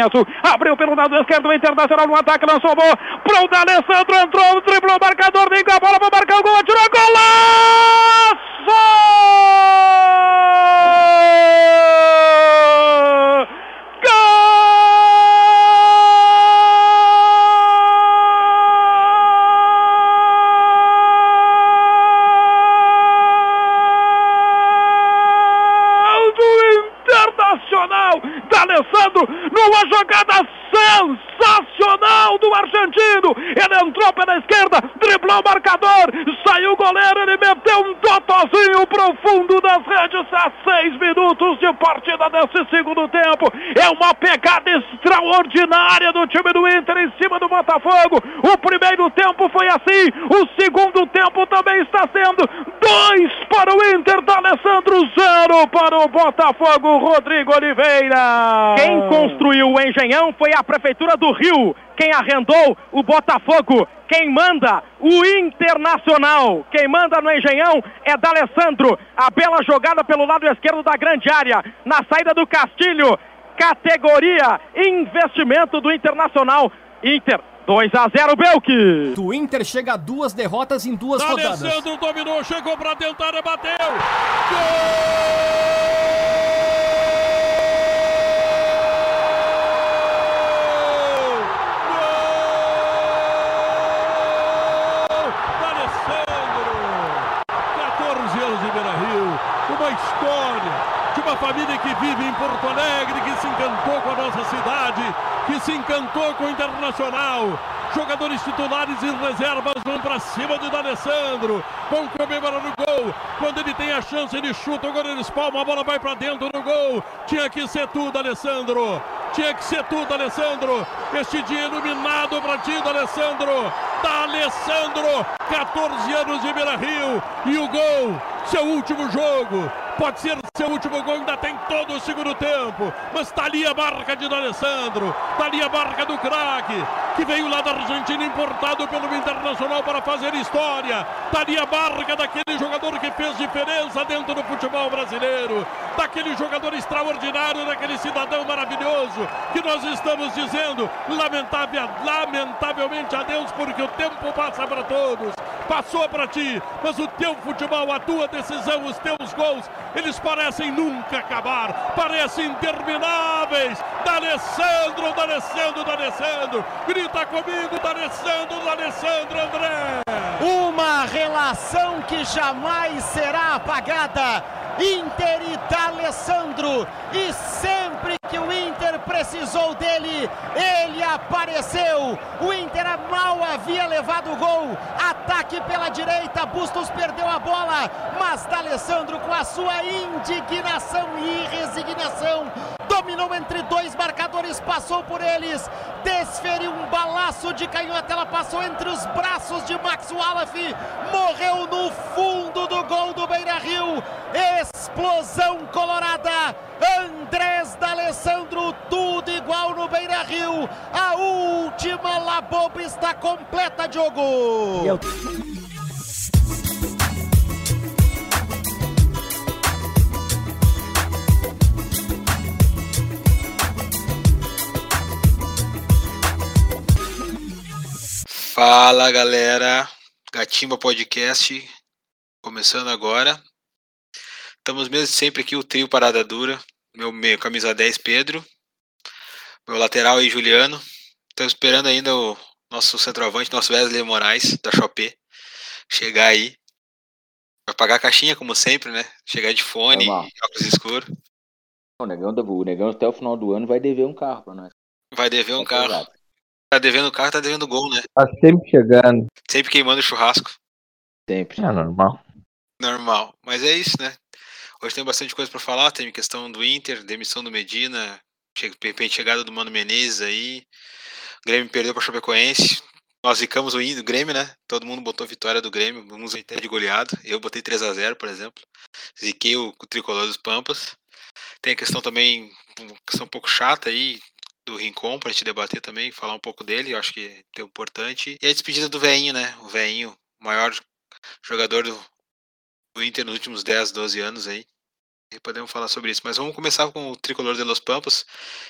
Azul, abriu pelo lado esquerdo, o Internacional no ataque, lançou bola pro D'Alessandro, entrou, driblou o marcador, vem com a bola, vai marcar o gol, atirou, golaço! Botafogo, Rodrigo Oliveira. Quem construiu o Engenhão foi a Prefeitura do Rio. Quem arrendou, o Botafogo. Quem manda, o Internacional. Quem manda no Engenhão é D'Alessandro. A bela jogada pelo lado esquerdo da grande área. Na saída do Castilho. Categoria investimento do Internacional. Inter 2 a 0 Belk. Do Inter chega a duas derrotas em duas rodadas. Alessandro dominou, chegou pra tentar, bateu. Gol! D'Alessandro! 14 anos de Beira Rio, uma história de uma família que vive em Porto Alegre, que se encantou com a nossa cidade, que se encantou com o Internacional. Jogadores titulares e reservas vão para cima do D'Alessandro. Vão comemorar o gol. Quando ele tem a chance, ele chuta, o goleiro espalma, a bola vai para dentro do gol. Tinha que ser tudo, Alessandro. Tinha que ser tudo, Alessandro. Este dia iluminado para ti, D'Alessandro. D'Alessandro, 14 anos de Beira Rio. E o gol, seu último jogo. Pode ser seu último gol, ainda tem todo o segundo tempo. Mas tá ali a marca de D'Alessandro. Tá ali a marca do craque, que veio lá da Argentina, importado pelo Internacional para fazer história. Tá ali a marca daquele fez diferença dentro do futebol brasileiro. Daquele jogador extraordinário, daquele cidadão maravilhoso que nós estamos dizendo, lamentável, lamentavelmente adeus, porque o tempo passa para todos. Passou para ti, mas o teu futebol, a tua decisão, os teus gols, eles parecem nunca acabar, parecem intermináveis. D'Alessandro, D'Alessandro, D'Alessandro, grita comigo, D'Alessandro, D'Alessandro, André. Uma relação que jamais será apagada. Inter e. E sempre que o Inter precisou dele, ele apareceu. O Inter mal havia levado o gol. Ataque pela direita, Bustos perdeu a bola, mas D'Alessandro com a sua indignação e resignação dominou entre dois marcadores, passou por eles, desferiu um balaço de canhota, ela passou entre os braços de Max Wallace, morreu no fundo do gol do Beira Rio. Explosão colorada, Andrés D'Alessandro, tudo igual no Beira Rio. A última Laboba está completa, Diogo. Fala galera, Gatimba Podcast começando agora. Estamos mesmo sempre aqui, o trio Parada Dura, meu, meu camisa 10 Pedro, meu lateral aí Juliano. Estamos esperando ainda o nosso centroavante, nosso Wesley Moraes, da Shopee, chegar aí. Vai pagar a caixinha, como sempre, né? Chegar de fone, óculos escuros. O negão, o negão até o final do ano vai dever um carro pra nós. Vai dever um Tá carro. ligado? Tá devendo carro, tá devendo gol, né? Tá sempre chegando. Sempre queimando o churrasco. Sempre. É normal. Normal. Mas é isso, né? Hoje tem bastante coisa pra falar. Tem questão do Inter, demissão do Medina, che- de repente chegada do Mano Menezes aí. O Grêmio perdeu pra Chapecoense. Nós zicamos o Grêmio, né? Todo mundo botou vitória do Grêmio. Uns até de goleado. Eu botei 3 a 0 por exemplo. Ziquei o, o tricolor dos Pampas. Tem a questão também, uma questão um pouco chata aí, do Rincon, pra gente debater também, falar um pouco dele. Eu acho que é importante. E a despedida do Veinho, né? O Veinho, maior jogador do, do Inter nos últimos 10, 12 anos aí. E podemos falar sobre isso. Mas vamos começar com o tricolor de Los Pampas,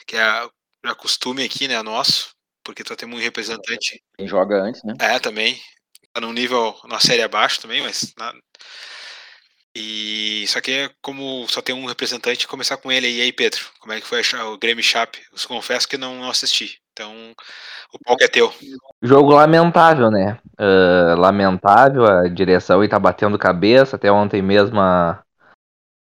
que é a- costume aqui, né? Nosso, porque tu tem um representante. Quem joga antes, né? É, também. Tá num nível, na série abaixo também, mas. Na... E só que é como só tem um representante, começar com ele. E aí, Pedro, como é que foi o Grêmio Chape? Eu confesso que não assisti. Então, o palco é teu. Jogo lamentável, né? Uh, lamentável, a direção aí tá batendo cabeça, até ontem mesmo a,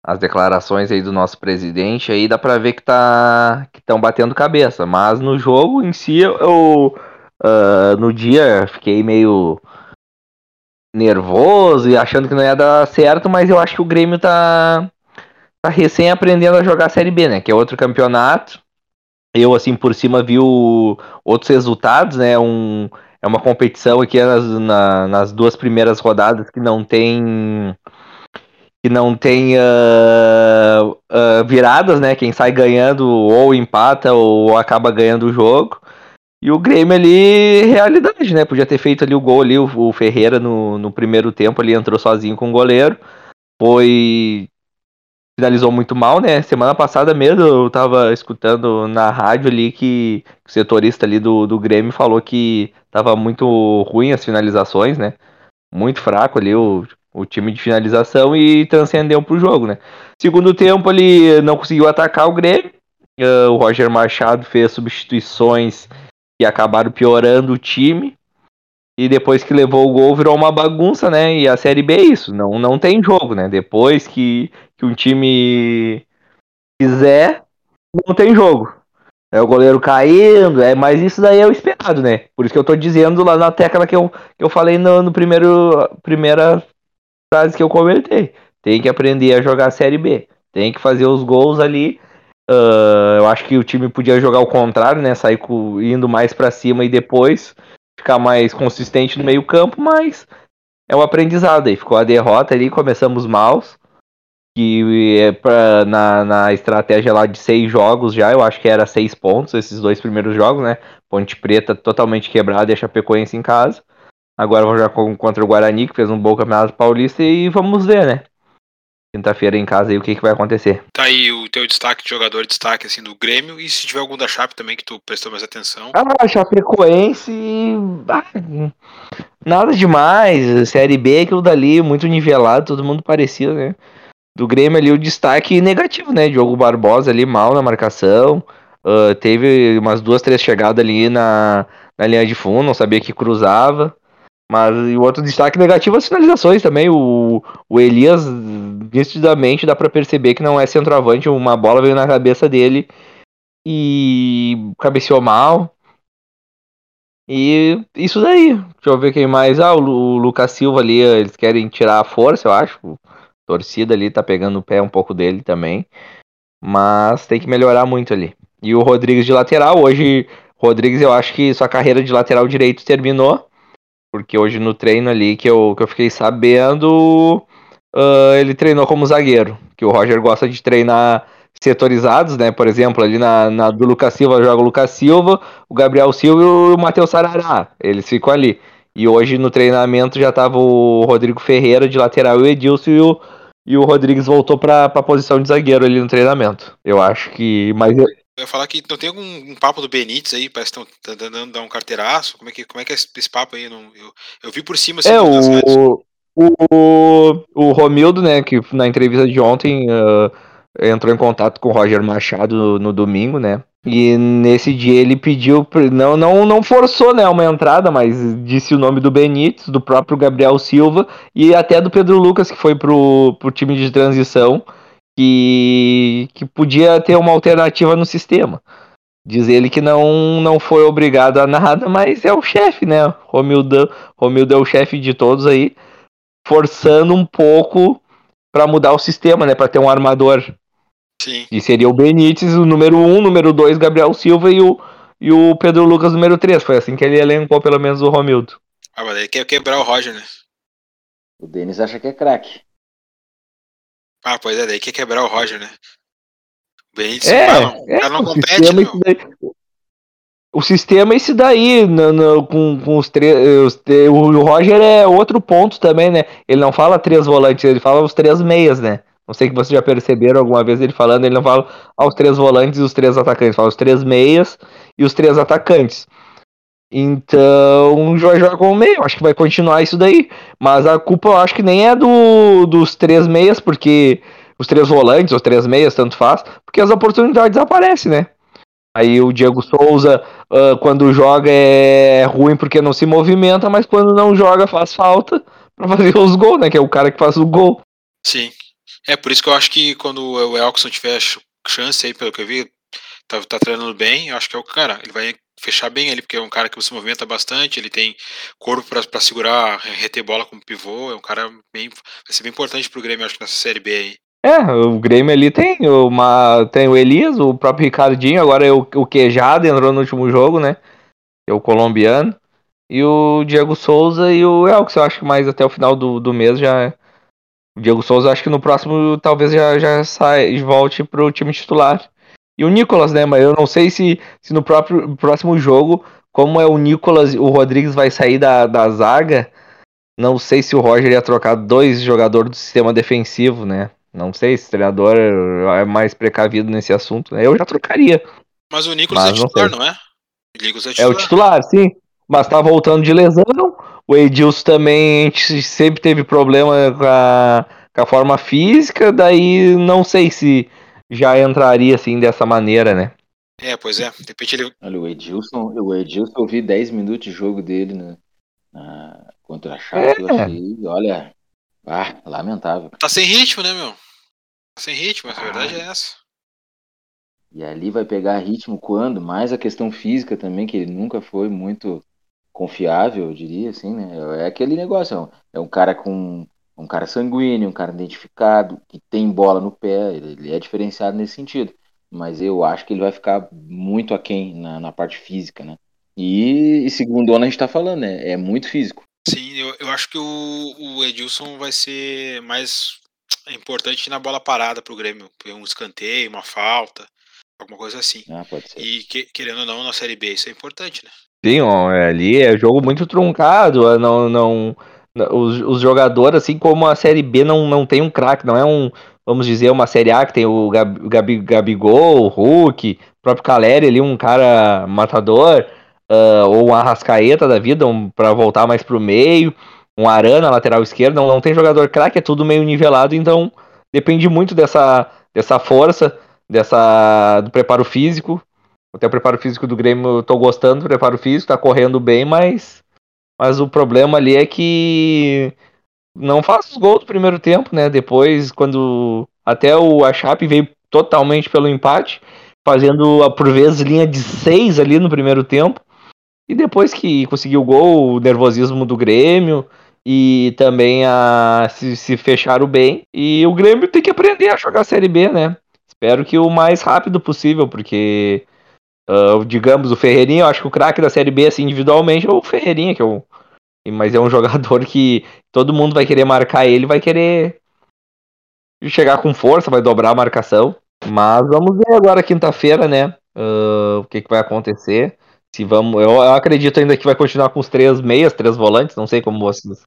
as declarações aí do nosso presidente, aí dá pra ver que tá que estão batendo cabeça, mas no jogo em si eu uh, no dia fiquei meio nervoso e achando que não ia dar certo, mas eu acho que o Grêmio tá tá recém aprendendo a jogar a Série B, né, que é outro campeonato. Eu assim por cima vi o, outros resultados, né, um é uma competição aqui nas, na, nas duas primeiras rodadas que não tem que não tem uh, uh, viradas, né? Quem sai ganhando ou empata ou acaba ganhando o jogo. E o Grêmio ali, realidade, né? Podia ter feito ali o gol ali, o, Ferreira no, no primeiro tempo ali entrou sozinho com o goleiro. Foi. Finalizou muito mal, né? Semana passada mesmo eu tava escutando na rádio ali que o setorista ali do, do Grêmio falou que tava muito ruim as finalizações, né? Muito fraco ali o, o time de finalização e transcendeu pro jogo, né? Segundo tempo ele não conseguiu atacar o Grêmio. Uh, o Roger Machado fez substituições que acabaram piorando o time. E depois que levou o gol virou uma bagunça, né? E a Série B é isso, não, não tem jogo, né? Depois que, que um time quiser, não tem jogo. É o goleiro caindo, é, mas isso daí é o esperado, né? Por isso que eu tô dizendo lá na tecla que eu, que eu falei no, no primeiro primeira frase que eu comentei. Tem que aprender a jogar a Série B. Tem que fazer os gols ali. Uh, eu acho que o time podia jogar o contrário, né? Sair com, indo mais para cima e depois ficar mais consistente no meio campo, mas é um aprendizado aí. Ficou a derrota ali, começamos maus. Que é pra, na, na estratégia lá de seis jogos já, eu acho que era seis pontos esses dois primeiros jogos, né? Ponte Preta totalmente quebrada e a Chapecoense em casa. Agora vou jogar contra o Guarani, que fez um bom campeonato paulista, e vamos ver, né? Quinta-feira em casa aí o que, que vai acontecer. Tá aí o teu destaque de jogador, de destaque assim do Grêmio, e se tiver algum da Chape também que tu prestou mais atenção. Ah, Chapecoense. Ah, nada demais. Série B, aquilo dali, muito nivelado, todo mundo parecido, né? Do Grêmio ali o destaque negativo, né? Diogo Barbosa ali mal na marcação. Uh, teve umas duas, três chegadas ali na, na linha de fundo, não sabia que cruzava. Mas o outro destaque negativo as finalizações também. O, o Elias, nitidamente, dá para perceber que não é centroavante. Uma bola veio na cabeça dele e cabeceou mal. E isso daí. Deixa eu ver quem mais. Ah, o, o Lucas Silva ali, eles querem tirar a força, eu acho. A torcida ali tá pegando o pé um pouco dele também. Mas tem que melhorar muito ali. E o Rodrigues de lateral, hoje, Rodrigues, eu acho que sua carreira de lateral direito terminou. Porque hoje no treino ali que eu, que eu fiquei sabendo, uh, ele treinou como zagueiro. Que o Roger gosta de treinar setorizados, né? Por exemplo, ali na, na do Lucas Silva joga o Lucas Silva, o Gabriel Silva e o Matheus Sarará. Eles ficam ali. E hoje no treinamento já tava o Rodrigo Ferreira de lateral o Edilson e o, e o Rodrigues voltou para a posição de zagueiro ali no treinamento. Eu acho que. Mas eu ia falar que não tem algum um papo do Benítez aí, parece que estão tá dando um carteiraço. Como é que, como é, que é esse papo aí? Não, eu, eu vi por cima. Assim, é, o, o, o Romildo, né, que na entrevista de ontem uh, entrou em contato com o Roger Machado no, no, domingo, né? E nesse dia ele pediu, não, não, não forçou né, uma entrada, mas disse o nome do Benítez, do próprio Gabriel Silva e até do Pedro Lucas, que foi pro, pro time de transição que, que podia ter uma alternativa no sistema. Diz ele que não, não foi obrigado a nada, mas é o chefe, né? Romildo, Romildo é o chefe de todos aí, forçando um pouco para mudar o sistema, né? Para ter um armador. Sim. E seria o Benítez, o número 1, um, número 2, Gabriel Silva e o, e o Pedro Lucas, número 3. Foi assim que ele elencou pelo menos o Romildo. Ah, mas ele quer quebrar o Roger, né? O Denis acha que é craque. Ah, pois é, daí quer quebrar o Roger, né? O Benítez é, não, é, não compete, não. O sistema é esse daí, no, no, com, com os três. O Roger é outro ponto também, né? Ele não fala três volantes, ele fala os três meias, né? Não sei que vocês já perceberam alguma vez ele falando, ele não fala aos três volantes e os três atacantes, fala os três meias e os três atacantes. Então, vai jogar como meio, acho que vai continuar isso daí. Mas a culpa eu acho que nem é do, dos três meias, porque os três volantes, os três meias, tanto faz, porque as oportunidades aparecem, né? Aí o Diego Souza, uh, quando joga, é ruim porque não se movimenta, mas quando não joga, faz falta para fazer os gols, né? Que é o cara que faz o gol. Sim. É por isso que eu acho que quando o Elkson tiver chance aí, pelo que eu vi, tá, tá treinando bem, eu acho que é o cara, ele vai fechar bem ali, porque é um cara que se movimenta bastante, ele tem corpo para segurar, reter bola como pivô, é um cara bem. Vai ser bem importante pro Grêmio, acho que nessa série B aí. É, o Grêmio ali tem uma. Tem o Elias, o próprio Ricardinho, agora é o, o Quejada entrou no último jogo, né? É o colombiano. E o Diego Souza e o Elks, eu acho que mais até o final do, do mês já. O Diego Souza, acho que no próximo talvez já, já sai, volte pro time titular. E o Nicolas, né? Mas eu não sei se, se no próprio próximo jogo, como é o Nicolas, o Rodrigues vai sair da, da zaga. Não sei se o Roger ia trocar dois jogadores do sistema defensivo, né? Não sei se o treinador é mais precavido nesse assunto. Né? Eu já trocaria. Mas o Nicolas mas é titular, não, não é? O é, titular. é o titular, sim. Mas tá voltando de lesão. O Edilson também a gente sempre teve problema com a, com a forma física. Daí não sei se já entraria assim dessa maneira, né? É, pois é. De repente ele... Olha, o Edilson, o Edilson, eu vi 10 minutos de jogo dele né, na, contra a Chape, é. eu achei, olha, ah, lamentável. Tá sem ritmo, né, meu? Tá sem ritmo, a verdade é essa. E ali vai pegar ritmo quando? Mais a questão física também, que ele nunca foi muito confiável, eu diria, assim, né? É aquele negócio, é um cara com um cara sanguíneo, um cara identificado, que tem bola no pé, ele é diferenciado nesse sentido. Mas eu acho que ele vai ficar muito aquém na, na parte física, né? E, e segundo o a gente tá falando, né? É muito físico. Sim, eu, eu acho que o, o Edilson vai ser mais importante na bola parada pro Grêmio. Um escanteio, uma falta, alguma coisa assim. Ah, pode ser. E que, querendo ou não, na Série B isso é importante, né? Sim, ó, é, ali é jogo muito truncado, não, não, os, os jogadores, assim como a Série B não, não tem um craque, não é um, vamos dizer, uma Série A que tem o Gabi, Gabi, Gabigol, o Hulk, o próprio Caleri ali, um cara matador, uh, ou um Arrascaeta da vida, um, para voltar mais pro meio, um Arana, lateral esquerdo, não, não tem jogador craque, é tudo meio nivelado, então depende muito dessa, dessa força, dessa do preparo físico. Até o preparo físico do Grêmio, eu tô gostando do preparo físico, tá correndo bem, mas mas o problema ali é que não faz os gols do primeiro tempo, né? Depois, quando até o a Chape veio totalmente pelo empate, fazendo por vezes linha de seis ali no primeiro tempo. E depois que conseguiu o gol, o nervosismo do Grêmio e também a se, se fecharam bem. E o Grêmio tem que aprender a jogar a Série B, né? Espero que o mais rápido possível, porque Uh, digamos, o Ferreirinha, eu acho que o craque da Série B, assim, individualmente, é o Ferreirinha, que é o. Mas é um jogador que todo mundo vai querer marcar ele, vai querer chegar com força, vai dobrar a marcação. Mas vamos ver agora quinta-feira, né? Uh, o que, que vai acontecer. Se vamos. Eu, eu, acredito ainda que vai continuar com os três meias, três volantes. Não sei como vocês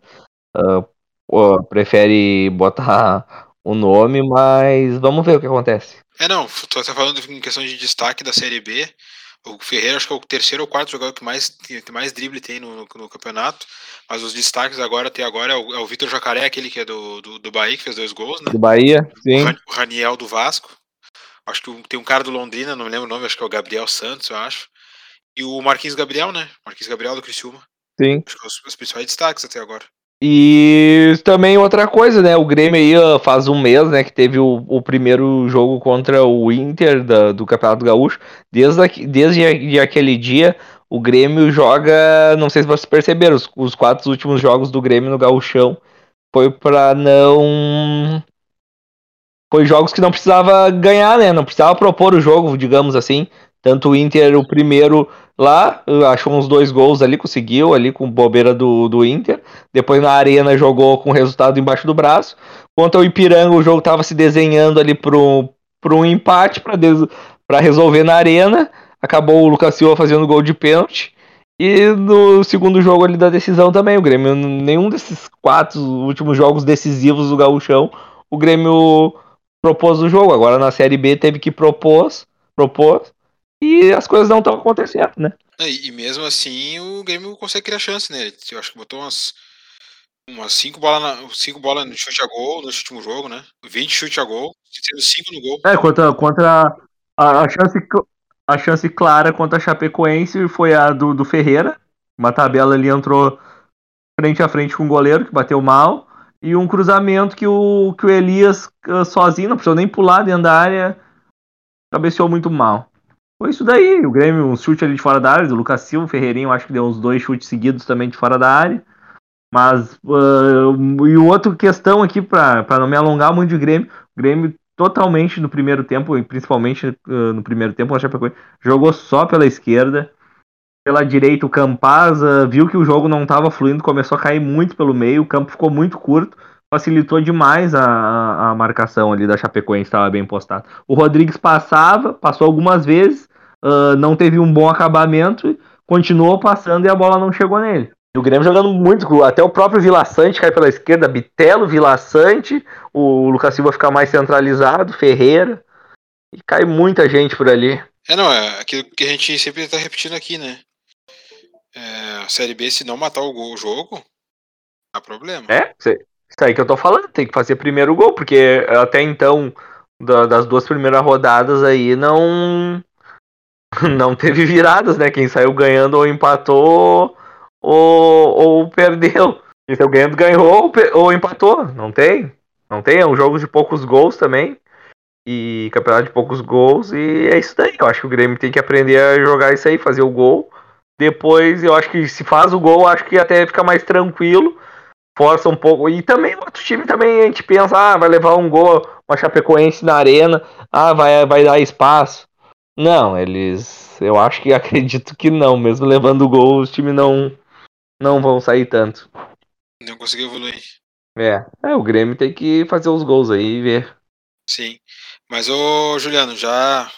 uh, uh, prefere botar o nome, mas vamos ver o que acontece. É, não, tô até falando em questão de destaque da Série B. O Ferreira acho que é o terceiro ou quarto jogador que mais, que mais drible tem no, no, no campeonato. Mas os destaques agora até agora é o, é o Vitor Jacaré, aquele que é do, do, do, Bahia, que fez dois gols, né? Do Bahia, sim. O Raniel do Vasco. Acho que tem um cara do Londrina, não me lembro o nome, acho que é o Gabriel Santos, eu acho. E o Marquinhos Gabriel, né? Marquinhos Gabriel do Criciúma. Sim. Acho que são os, os principais destaques até agora. E também outra coisa, né? O Grêmio aí faz um mês, né? Que teve o, o primeiro jogo contra o Inter da, do Campeonato Gaúcho. Desde, desde aquele dia, o Grêmio joga. Não sei se vocês perceberam, os, os quatro últimos jogos do Grêmio no Gaúchão foi para não. Foi jogos que não precisava ganhar, né? Não precisava propor o jogo, digamos assim. Tanto o Inter, o primeiro lá, achou uns dois gols ali, conseguiu ali com bobeira do, do Inter. Depois na arena jogou com resultado embaixo do braço. Contra o Ipiranga, o jogo estava se desenhando ali para um empate para resolver na arena. Acabou o Lucas Silva fazendo gol de pênalti. E no segundo jogo ali da decisão também, o Grêmio, nenhum desses quatro últimos jogos decisivos do Gauchão, o Grêmio propôs o jogo. Agora na Série B teve que propôs, propôs, e as coisas não estão acontecendo, né? É, E, mesmo assim o Grêmio consegue criar chance, né? Eu acho que botou umas, umas cinco bolas cinco bola no chute a gol no último jogo, né? 20 chute a gol, sendo 5 no gol. É, contra, contra a, a chance, a chance clara contra a Chapecoense foi a do, do Ferreira. Uma tabela ali entrou frente a frente com o goleiro, que bateu mal. E um cruzamento que o, que o Elias ah, sozinho, não precisou nem pular dentro da área, cabeceou muito mal. Foi isso daí, o Grêmio, um chute ali de fora da área, do Lucas Silva, o Ferreirinho, acho que deu uns dois chutes seguidos também de fora da área. Mas, ah, e outra questão aqui, para não me alongar muito de Grêmio, o Grêmio totalmente no primeiro tempo, e principalmente ah, no primeiro tempo, jogou só pela esquerda. Pela direita, o Campaz ah, viu que o jogo não estava fluindo, começou a cair muito pelo meio, o campo ficou muito curto, facilitou demais a, a, marcação ali da Chapecoense, estava bem postado. O Rodrigues passava, passou algumas vezes, ah, não teve um bom acabamento, continuou passando e a bola não chegou nele. E o Grêmio jogando muito. Até o próprio Vila Sante cai pela esquerda, Bitelo, Vila Sante, o Lucas Silva fica mais centralizado, Ferreira. E cai muita gente por ali. É, não, é aquilo que a gente sempre tá repetindo aqui, né? É, a Série B, se não matar o, gol, o jogo, dá problema. É, isso aí que eu tô falando, tem que fazer primeiro gol, porque até então, da- das duas primeiras rodadas aí, não. Não teve viradas, né? Quem saiu ganhando ou empatou ou, ou perdeu. Quem saiu ganhando ganhou ou empatou. Não tem. Não tem, é um jogo de poucos gols também. E campeonato de poucos gols. E é isso daí. Eu acho que o Grêmio tem que aprender a jogar isso aí, fazer o gol. Depois eu acho que se faz o gol, acho que até fica mais tranquilo. Força um pouco. E também o outro time também a gente pensa, ah, vai levar um gol, uma Chapecoense na arena, ah, vai, vai dar espaço. Não, eles. Eu acho que acredito que não. Mesmo levando o gol, os times não, não vão sair tanto. Não conseguiu evoluir. É. É, o Grêmio tem que fazer os gols aí e ver. Sim. Mas, ô Juliano, já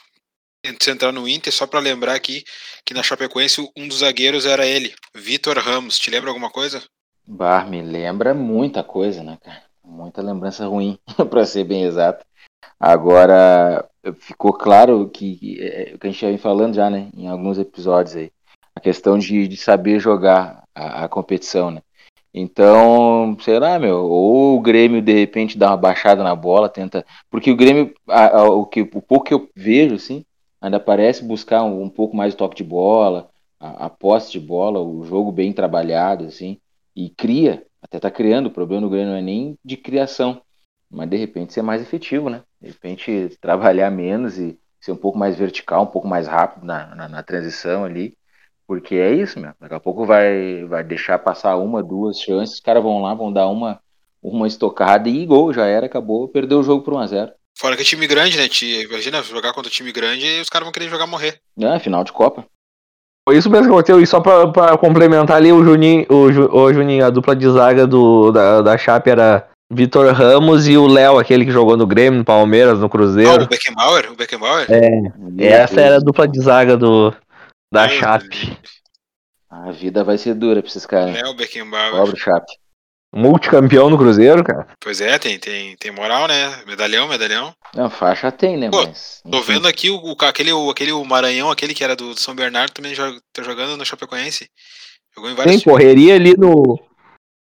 antes de entrar no Inter, só pra lembrar aqui que na Chapecoense um dos zagueiros era ele, Vitor Ramos. Te lembra alguma coisa? Bah, me lembra muita coisa, né, cara? Muita lembrança ruim, pra ser bem exato. Agora, ficou claro que é, o que a gente já vem falando já, né, em alguns episódios aí, a questão de, de saber jogar a, a competição, né? Então, sei lá, meu, ou o Grêmio de repente dá uma baixada na bola, tenta. Porque o Grêmio, a- a- o, que, o pouco que eu vejo, assim, ainda parece buscar um, um pouco mais o toque de bola, a, a posse de bola, o jogo bem trabalhado, assim, e cria, até tá criando. O problema do Grêmio não é nem de criação, mas de repente ser mais efetivo, né? De repente trabalhar menos e ser um pouco mais vertical, um pouco mais rápido na, na, na transição ali. Porque é isso, meu. Daqui a pouco vai, vai deixar passar uma, duas chances, os caras vão lá, vão dar uma, uma estocada e gol, já era, acabou, perdeu o jogo por 1x0. Fora que é time grande, né? Imagina jogar contra time grande e os caras vão querer jogar morrer. É, final de Copa. Foi isso mesmo que aconteceu. E só pra, pra complementar ali, o Juninho, o, Ju- o Juninho, a dupla de zaga do, da, da Chape era Vitor Ramos e o Léo, aquele que jogou no Grêmio, no Palmeiras, no Ah, Cruzeiro. o Beckenbauer? O Beckenbauer? Essa era a dupla de zaga do, da Meu Chape. A vida vai ser dura pra esses caras. Léo Beckenbauer. Pobre Chape. Multicampeão no Cruzeiro, cara. Pois é, tem, tem, tem moral, né? Medalhão, medalhão. Não, faixa tem, né? Pô, Mas. Tô vendo aqui o, o, aquele, o, aquele o Maranhão, aquele que era do São Bernardo, também joga, tá jogando no Chapecoense. Jogou em vários Tem correria ali no.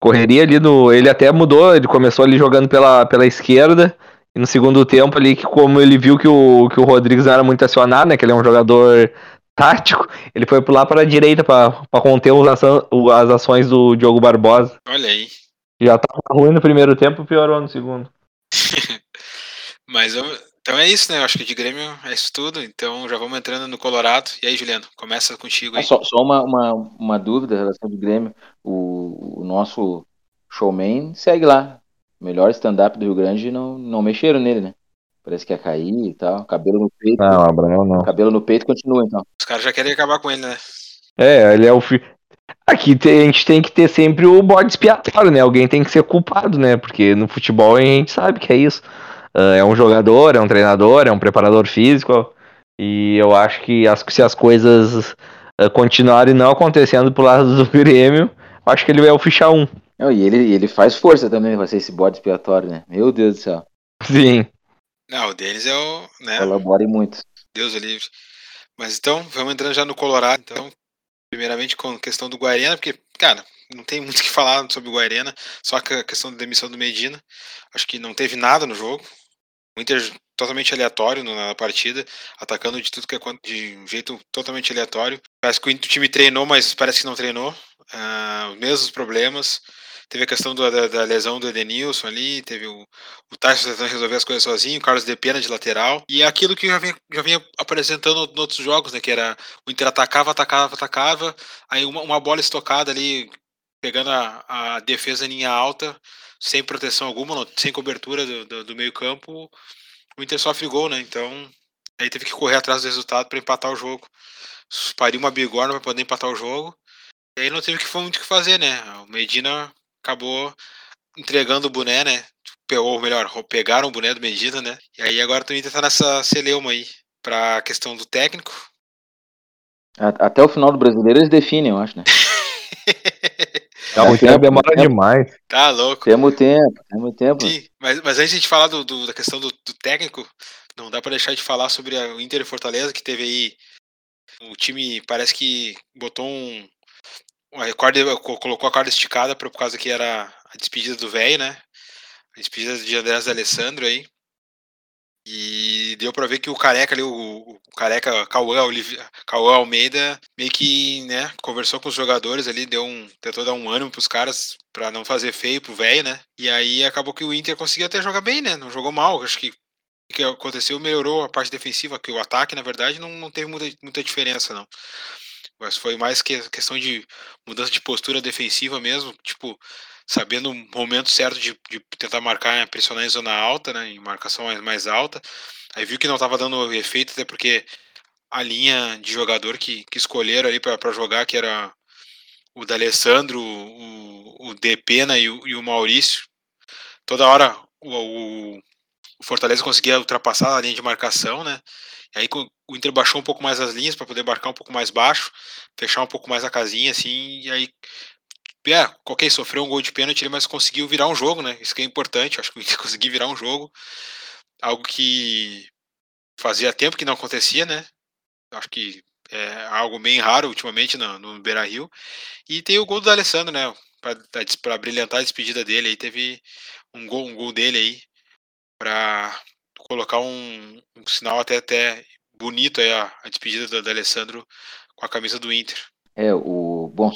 Correria ali no. Ele até mudou, ele começou ali jogando pela, pela esquerda. E no segundo tempo ali, que como ele viu que o, que o Rodrigues não era muito acionado, né? Que ele é um jogador tático, ele foi pular para a direita para conter os as ações do Diogo Barbosa. Olha aí. Já tava ruim no primeiro tempo, piorou no segundo. Mas eu- então é isso, né? Eu acho que de Grêmio é isso tudo. Então já vamos entrando no Colorado. E aí, Juliano, começa contigo Ah, aí. só só uma, uma, uma dúvida em relação do Grêmio. O, o nosso showman segue lá. Melhor stand-up do Rio Grande não, não mexeram nele, né? Parece que ia cair e tal. Cabelo no peito. Não, Abraão não. Cabelo no peito continua, então. Os caras já querem acabar com ele, né? É, ele é o. fi- Aqui tem- a gente tem que ter sempre o bode expiatório, né? Alguém tem que ser culpado, né? Porque no futebol a gente sabe que é isso. Ah, é um jogador, é um treinador, é um preparador físico. E eu acho que as- se as coisas ah, continuarem não acontecendo pro lado do Grêmio, eu acho que ele é o ficha 1. Não, e ele, ele faz força também pra ser esse bode expiatório, né? Meu Deus do céu. Sim. Não, o Denis é o. Né, Colabore muito. Deus o livre. Mas então, vamos entrando já no Colorado. Então, primeiramente com a questão do Guarena, porque, cara, não tem muito o que falar sobre o Guarena, só a questão da demissão do Medina. Acho que não teve nada no jogo. O Inter totalmente aleatório na partida, atacando de tudo que é de um jeito totalmente aleatório. Parece que o time treinou, mas parece que não treinou. Uh, os mesmos problemas. Teve a questão do, da, da, lesão do Edenilson ali, teve o, o Tyson tentando resolver as coisas sozinho, o Carlos de Pena de lateral. E é aquilo que já vinha, já vinha apresentando em outros jogos, né? Que era o Inter atacava, atacava, atacava, aí uma, uma bola estocada ali, pegando a, a defesa em linha alta, sem proteção alguma, sem cobertura do, do, do meio-campo, o Inter sofre gol, né? Então, aí teve que correr atrás do resultado para empatar o jogo. Pariu uma bigorna para poder empatar o jogo. E aí não teve que muito o que fazer, né? O Medina acabou entregando o boné, né? Ou melhor, pegaram o boné do Medina, né? E aí agora o Inter tá nessa celeuma aí pra questão do técnico. Até o final do brasileiro eles definem, eu acho, né? Não, o tempo demora tempo. demais. Tá louco. Temos tempo, temos tempo. Sim, mas, mas antes de falar do, do, da questão do, do, técnico, não dá para deixar de falar sobre a, o Inter e Fortaleza, que teve aí. O time parece que botou um. A corda, colocou a corda esticada por causa que era a despedida do velho, né? A despedida de Andrés Alessandro aí. E deu para ver que o careca ali, o, o careca Cauã, Cauã Almeida, meio que, né, conversou com os jogadores ali, deu um, tentou dar um ânimo pros caras para não fazer feio pro velho, né? E aí acabou que o Inter conseguiu até jogar bem, né? Não jogou mal, acho que o que aconteceu melhorou a parte defensiva, que o ataque, na verdade, não, não teve muita, muita diferença, não. Mas foi mais que questão de mudança de postura defensiva mesmo, tipo, sabendo o momento certo de, de tentar marcar, pressionar em zona alta, né, em marcação mais, mais alta. Aí viu que não estava dando efeito, até porque a linha de jogador que, que escolheram ali para jogar, que era o D'Alessandro, o, o Depena e o, e o Maurício, toda hora o, o, Fortaleza conseguia ultrapassar a linha de marcação, né? Aí o Inter baixou um pouco mais as linhas para poder marcar um pouco mais baixo, fechar um pouco mais a casinha, assim, e aí é, ok, sofreu um gol de pênalti, mas conseguiu virar um jogo, né? Isso que é importante, acho que conseguiu virar um jogo. Algo que fazia tempo que não acontecia, né? Acho que é algo bem raro ultimamente no, no Beira Rio. E tem o gol do Alessandro, né? Para brilhantar a despedida dele. Aí teve um gol, um gol dele aí para colocar um, um, sinal até, até bonito aí a, a despedida do, do Alessandro com a camisa do Inter. É, o bom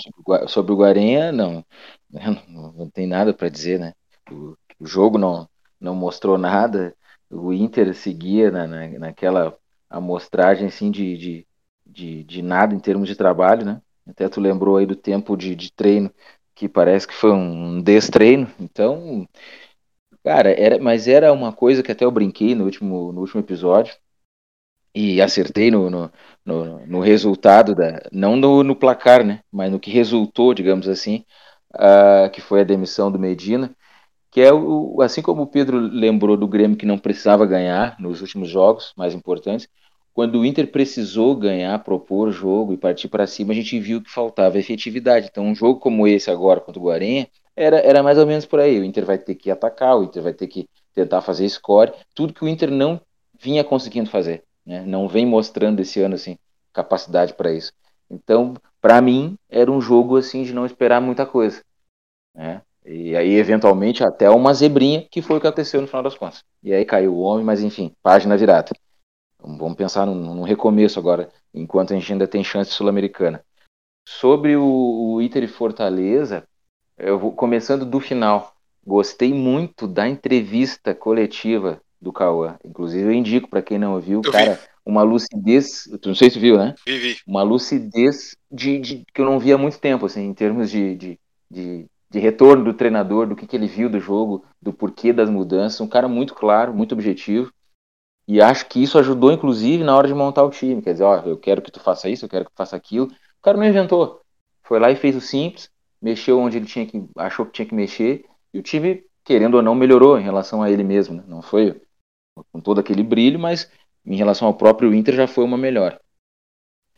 sobre o Guarenha, não, não, não tem nada para dizer, né? O, o, jogo não, não mostrou nada. O Inter seguia na, na, naquela amostragem assim de, de, de, de, nada em termos de trabalho, né? Até tu lembrou aí do tempo de, de treino que parece que foi um destreino. Então, cara, era, mas era uma coisa que até eu brinquei no último, no último episódio e acertei no, no, no, no resultado, da, não no, no, placar, né, mas no que resultou, digamos assim, uh, que foi a demissão do Medina, que é o, assim como o Pedro lembrou do Grêmio que não precisava ganhar nos últimos jogos mais importantes, quando o Inter precisou ganhar, propor jogo e partir para cima, a gente viu que faltava efetividade. Então, um jogo como esse agora contra o Guarenha era, era mais ou menos por aí. O Inter vai ter que atacar, o Inter vai ter que tentar fazer score, tudo que o Inter não vinha conseguindo fazer né? não vem mostrando esse ano assim capacidade para isso. Então, para mim, era um jogo assim de não esperar muita coisa, né? E aí, eventualmente, até uma zebrinha, que foi o que aconteceu no final das contas. E aí caiu o homem, mas enfim, página virada. Vamos pensar num, num recomeço agora, enquanto a gente ainda tem chance sul-americana. Sobre o, o Inter e Fortaleza, eu vou começando do final. Gostei muito da entrevista coletiva do Cauã. Inclusive, eu indico para quem não ouviu, eu cara, vi. uma lucidez. Não sei se viu, né? Vi, vi. Uma lucidez de, de, que eu não via há muito tempo, assim, em termos de, de, de, de retorno do treinador, do que, que ele viu do jogo, do porquê das mudanças. Um cara muito claro, muito objetivo. E acho que isso ajudou, inclusive, na hora de montar o time. Quer dizer, ó, eu quero que tu faça isso, eu quero que tu faça aquilo. O cara não inventou. Foi lá e fez o simples, mexeu onde ele tinha que, achou que tinha que mexer, e o time, querendo ou não, melhorou em relação a ele mesmo. Né? Não foi com todo aquele brilho, mas em relação ao próprio Inter já foi uma melhor.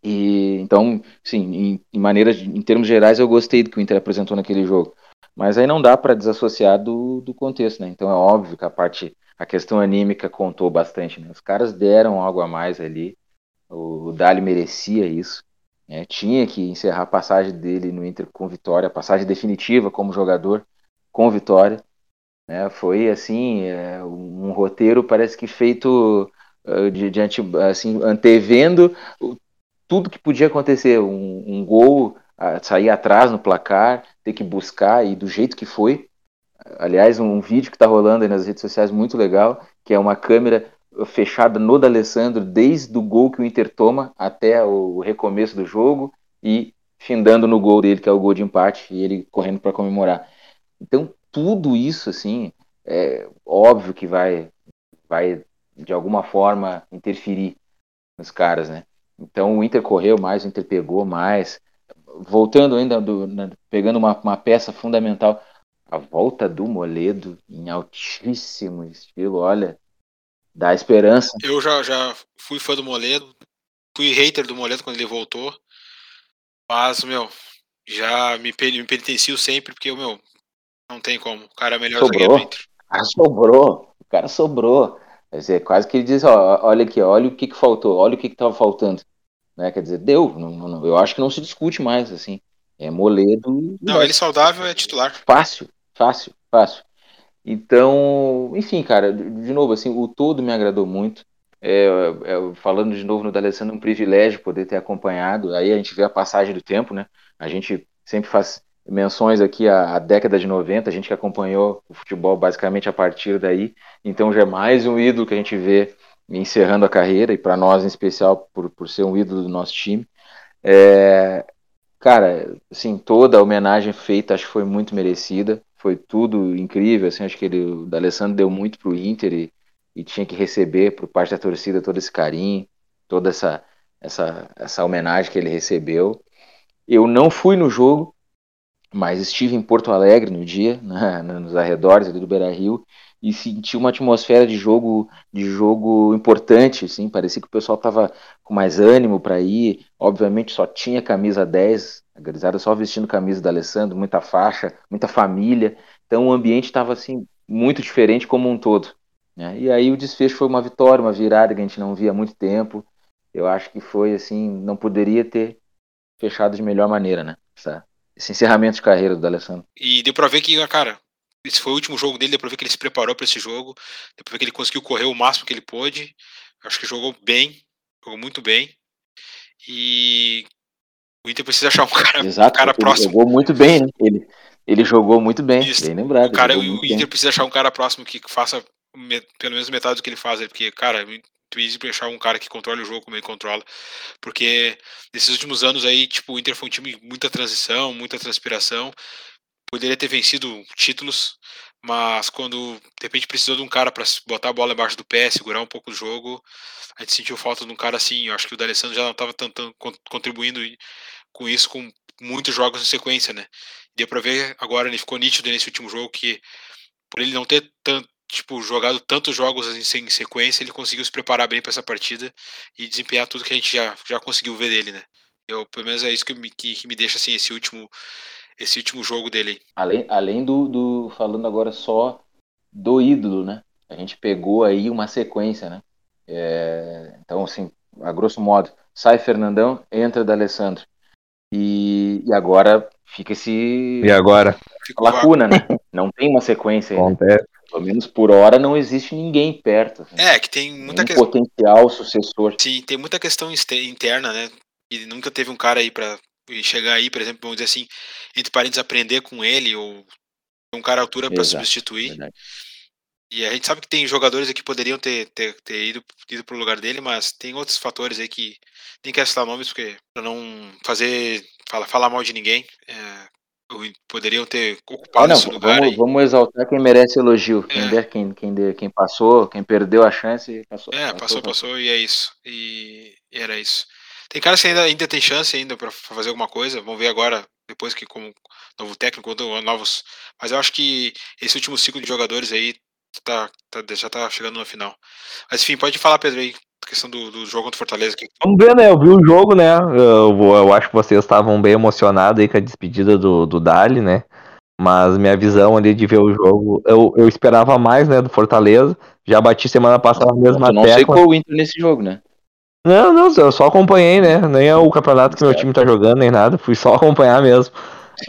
E então, sim, em, em maneiras, em termos gerais, eu gostei do que o Inter apresentou naquele jogo. Mas aí não dá para desassociar do, do contexto, né? Então é óbvio que a parte a questão anímica contou bastante. Né? Os caras deram algo a mais ali. O, o Dali merecia isso. Né? Tinha que encerrar a passagem dele no Inter com vitória, a passagem definitiva como jogador com vitória. Né? Foi assim, é, um roteiro parece que feito uh, de, de assim, antevendo tudo que podia acontecer. Um, um gol, uh, sair atrás no placar, ter que buscar e do jeito que foi. Aliás, um, um vídeo que está rolando aí nas redes sociais muito legal, que é uma câmera fechada no D'Alessandro desde o gol que o Inter toma até o recomeço do jogo e findando no gol dele, que é o gol de empate, e ele correndo para comemorar. Então, tudo isso, assim, é óbvio que vai, vai de alguma forma interferir nos caras, né? Então, o Inter correu mais, o Inter pegou mais. Voltando ainda, do, pegando uma, uma peça fundamental, a volta do Moledo em altíssimo estilo, olha, dá esperança. Eu já, já fui fã do Moledo, fui hater do Moledo quando ele voltou, mas, meu, já me, me penitencio sempre, porque, meu, não tem como. O cara é melhor sobrou. O cara sobrou. O cara sobrou. Quer dizer, quase que ele diz, ó, olha aqui, olha o que, que faltou, olha o que estava faltando. Né? Quer dizer, deu. Não, não, eu acho que não se discute mais, assim. É Moledo. Não, ele saudável é titular. Fácil, fácil, fácil. Então, enfim, cara, de novo, assim, o todo me agradou muito. É, é, falando de novo no D'Alessandro, um privilégio poder ter acompanhado. Aí a gente vê a passagem do tempo, né? A gente sempre faz menções aqui à, à, década de 90, a gente que acompanhou o futebol basicamente a partir daí, então já é mais um ídolo que a gente vê encerrando a carreira, e para nós em especial por, por ser um ídolo do nosso time. É, cara, assim, toda a homenagem feita acho que foi muito merecida, foi tudo incrível, assim, acho que ele, o D'Alessandro deu muito pro Inter e, e tinha que receber por parte da torcida todo esse carinho, toda essa, essa, essa homenagem que ele recebeu. Eu não fui no jogo, mas estive em Porto Alegre no dia, né, nos arredores do Beira Rio, e senti uma atmosfera de jogo de jogo importante, assim, parecia que o pessoal estava com mais ânimo para ir, obviamente só tinha camisa 10, a garizada só vestindo camisa da Alessandro, muita faixa, muita família, então o ambiente estava assim muito diferente como um todo. Né? E aí o desfecho foi uma vitória, uma virada que a gente não via há muito tempo, eu acho que foi assim, não poderia ter fechado de melhor maneira, né? Essa, esse encerramento de carreira do D'Alessandro. E deu pra ver que, cara, esse foi o último jogo dele, deu pra ver que ele se preparou para esse jogo, deu pra ver que ele conseguiu correr o máximo que ele pôde. Acho que jogou bem, jogou muito bem. E o Inter precisa achar um cara, Exato, um cara próximo. Jogou muito bem, né? Ele, ele jogou muito bem, Isso. bem lembrado. O, cara, o Inter bem. precisa achar um cara próximo que faça pelo menos metade do que ele faz, porque, cara, Twizzy pra achar um cara que controle o jogo como ele controla. Porque nesses últimos anos aí, tipo, o Inter foi um time muita transição, muita transpiração. Poderia ter vencido títulos, mas quando de repente precisou de um cara para botar a bola embaixo do pé, segurar um pouco o jogo, a gente sentiu falta de um cara assim. Eu acho que o D'Alessandro já não estava tentando contribuindo com isso com muitos jogos em sequência, né? Deu para ver agora, ele ficou nítido nesse último jogo que por ele não ter tanto tipo, jogado tantos jogos em sequência, ele conseguiu se preparar bem para essa partida e desempenhar tudo que a gente já, já conseguiu ver dele, né? Eu, pelo menos é isso que me, que, que me deixa assim, esse último, esse último jogo dele. Além, além do, do. Falando agora só do ídolo, né? A gente pegou aí uma sequência, né? É, então, assim, a grosso modo, sai Fernandão, entra D'Alessandro. E, e agora fica esse. E agora? Lacuna, né? Não tem uma sequência aí. Né? Pelo menos por hora não existe ninguém perto. Assim. É, que tem muita um questão. potencial sucessor. Sim, tem muita questão interna, né? E nunca teve um cara aí para chegar aí, por exemplo, vamos dizer assim, entre parentes, aprender com ele, ou um cara à altura para substituir. Verdade. E a gente sabe que tem jogadores que poderiam ter, ter, ter ido, ido para o lugar dele, mas tem outros fatores aí que nem quero citar nomes, porque para não fazer falar, falar mal de ninguém. É, poderiam ter ocupado ah, não, esse lugar. Vamos, vamos, exaltar quem merece elogio. É. Quem, der, quem, quem, der, quem passou, quem perdeu a chance, passou. É, passou, passou, passou e é isso. E, e, era isso. Tem caras que ainda, ainda tem chance ainda para fazer alguma coisa. Vamos ver agora, depois que como novo técnico, novos. Mas eu acho que esse último ciclo de jogadores aí tá, tá, já tá chegando no final. Mas enfim, pode falar, Pedro, aí, questão do, do jogo contra o Fortaleza. Aqui. Vamos ver, né? Eu vi o jogo, né? Eu, eu acho que vocês estavam bem emocionados aí com a despedida do, do Dali, né? Mas minha visão ali de ver o jogo, eu, eu esperava mais, né, do Fortaleza. Já bati semana passada a mesma Tu não tecla. secou o Inter nesse jogo, né? Não, não, eu só acompanhei, né? Nem é o campeonato que meu time tá jogando, nem nada. Fui só acompanhar mesmo.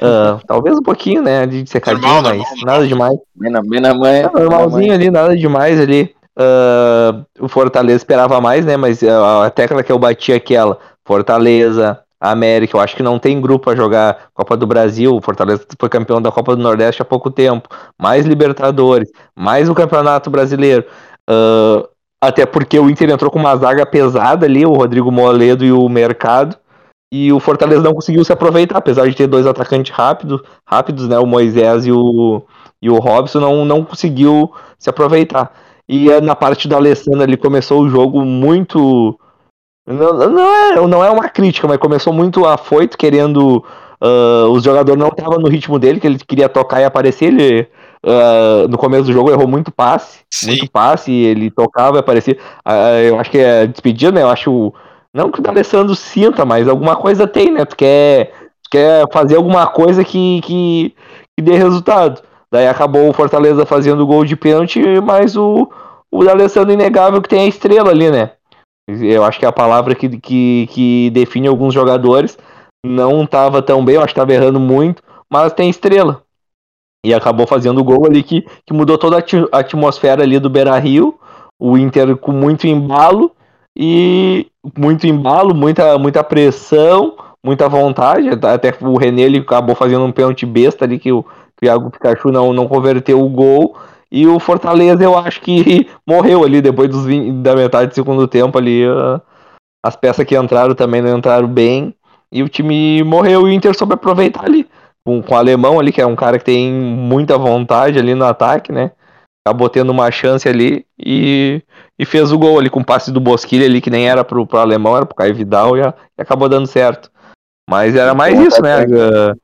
Ah, talvez um pouquinho, né? De secadinho, Normal, mas normal, nada demais. Bem na, bem na manhã. É normalzinho ali, nada demais ali. Ah, o Fortaleza esperava mais, né? Mas a a tecla que eu bati é aquela. Fortaleza, América, eu acho que não tem grupo a jogar Copa do Brasil. O Fortaleza foi campeão da Copa do Nordeste há pouco tempo. Mais Libertadores, mais o Campeonato Brasileiro. Ah, até porque o Inter entrou com uma zaga pesada ali, o Rodrigo Moledo e o Mercado. E o Fortaleza não conseguiu se aproveitar, apesar de ter dois atacantes rápidos, rápidos, né? O Moisés e o, e o Robson não, não conseguiu se aproveitar. E eh, na parte do Alessandro ele começou o jogo muito. Não, não, é, não é uma crítica, mas começou muito afoito, querendo. ah, os jogadores não estavam no ritmo dele, que ele queria tocar e aparecer. Ele, ah, no começo do jogo, errou muito passe. Sim. Muito passe, ele tocava e aparecia. Ah, eu acho que é despedida, né? Eu acho. Não que o Alessandro sinta, mas alguma coisa tem, né? Tu quer, tu quer fazer alguma coisa que, que, que dê resultado. Daí acabou o Fortaleza fazendo o gol de pênalti, mas o, o D'Alessandro inegável que tem a estrela ali, né? Eu acho que é a palavra que, que, que define alguns jogadores. Não estava tão bem, eu acho que estava errando muito, mas tem estrela. E acabou fazendo o gol ali que, que mudou toda a atmosfera ali do Beira Rio. O Inter com muito embalo e muito embalo, muita, muita pressão, muita vontade. Até o René ele acabou fazendo um pênalti besta ali que o Thiago Pikachu não, não converteu o gol. E o Fortaleza eu acho que morreu ali depois dos 20 da metade do segundo tempo ali. ah, as peças que entraram também não entraram bem. E o time morreu e o Inter soube aproveitar ali. Com, com o alemão ali, que é um cara que tem muita vontade ali no ataque, né? Acabou tendo uma chance ali e, e fez o gol ali com o passe do Bosquilha ali, que nem era pro, pro alemão, era pro Caio Vidal e, a- e acabou dando certo. Mas era mais isso, né? ah,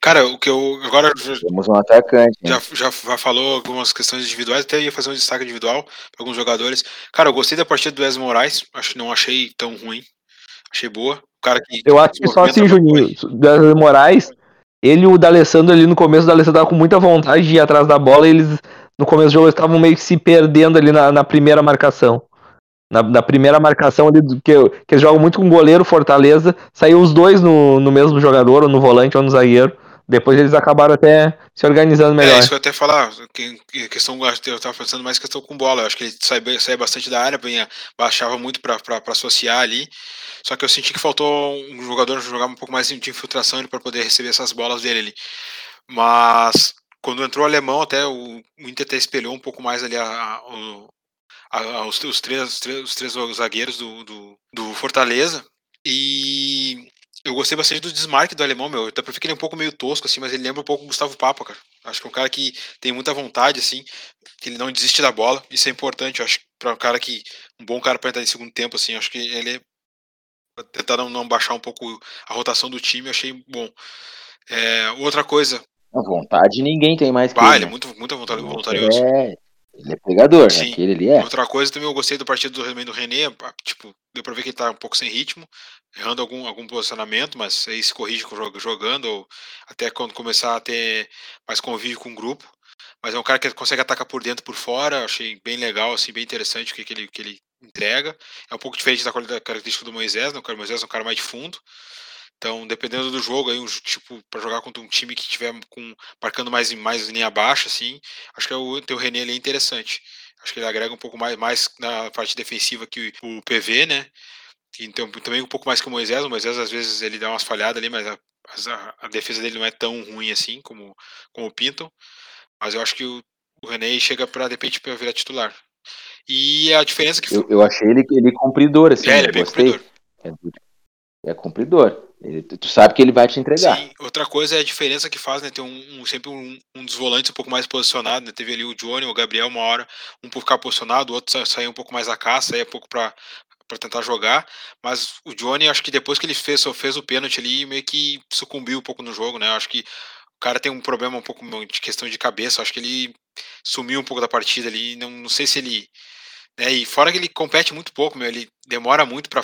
Cara, o que eu. Agora já, Temos um atacante. já, já já falou algumas questões individuais, até ia fazer um destaque individual para alguns jogadores. Cara, eu gostei da partida do Wesley Moraes, acho que não achei tão ruim. Achei boa. O cara que. Eu acho que só assim, Juninho, das Moraes, ele e o D'Alessandro ali no começo, o D'Alessandro tava com muita vontade de ir atrás da bola e eles, no começo do jogo, estavam meio que se perdendo ali na, na primeira marcação. Na, na primeira marcação ali, que, que eles jogam muito com goleiro, Fortaleza, saiu os dois no, no mesmo jogador, ou no volante ou no zagueiro. Depois eles acabaram até se organizando melhor. É, isso que eu até falar. Que, que questão, eu tava pensando mais questão com bola. Eu acho que ele saía, saía bastante da área, vinha, baixava muito pra associar ali. Só que eu senti que faltou um jogador jogar um pouco mais de infiltração para poder receber essas bolas dele ali. Mas quando entrou o alemão, até o, o Inter até espelhou um pouco mais ali a, a- a- os, os três, os três, os três zagueiros do, do, do Fortaleza. E eu gostei bastante do desmarque do alemão, meu. Até porque ele é um pouco meio tosco, assim, mas ele lembra um pouco o Gustavo Papa, cara. Acho que é um cara que tem muita vontade, assim, que ele não desiste da bola. Isso é importante, eu acho, para um cara que. Um bom cara para entrar em segundo tempo, assim. Acho que ele é. pra Tentar não, não baixar um pouco a rotação do time, eu achei bom. É, outra coisa, A vontade ninguém tem mais que ah, ele. ele é né? muito, muito voluntarioso. É, ele é pegador, Sim. né? Aquele ele é. Outra coisa também eu gostei do partido do, do René, pá, tipo, deu pra ver que ele tá um pouco sem ritmo, errando algum, algum posicionamento, mas aí se corrige jogando, ou até quando começar a ter mais convívio com o grupo. Mas é um cara que consegue atacar por dentro e por fora, achei bem legal, assim, bem interessante o que, que, ele, que ele entrega. É um pouco diferente da característica do Moisés, né? O Moisés é um cara mais de fundo. Então, dependendo do jogo, aí, um, tipo, para jogar contra um time que tiver com, marcando mais, em- mais linha baixa, assim, acho que é o, ter o René ali é interessante. Acho que ele agrega um pouco mais, mais na parte defensiva que o, o PV, né? Então, também um pouco mais que o Moisés. O Moisés, às vezes, ele dá umas falhadas ali, mas a, a, a defesa dele não é tão ruim assim como, como o Pinton. Mas eu acho que o, o René chega para, de repente, para virar titular. E a diferença que Eu, eu achei ele, ele cumpridor, assim. é, ele é bem gostei. cumpridor. É, é cumpridor. Ele- tu sabe que ele vai te entregar. Sim, outra coisa é a diferença que faz, né? Ter um, um- sempre um, um dos volantes um pouco mais posicionado, né? Teve ali o Johnny, o Gabriel, uma hora, um por ficar posicionado, o outro sa- sair um pouco mais da caça, sair um pouco para para tentar jogar, mas o Johnny, acho que depois que ele fez, só fez o pênalti ali, meio que sucumbiu um pouco no jogo, né? Acho que o cara tem um problema um pouco de questão de cabeça, acho que ele sumiu um pouco da partida ali, não, não sei se ele É, e fora que ele compete muito pouco, meu, ele demora muito para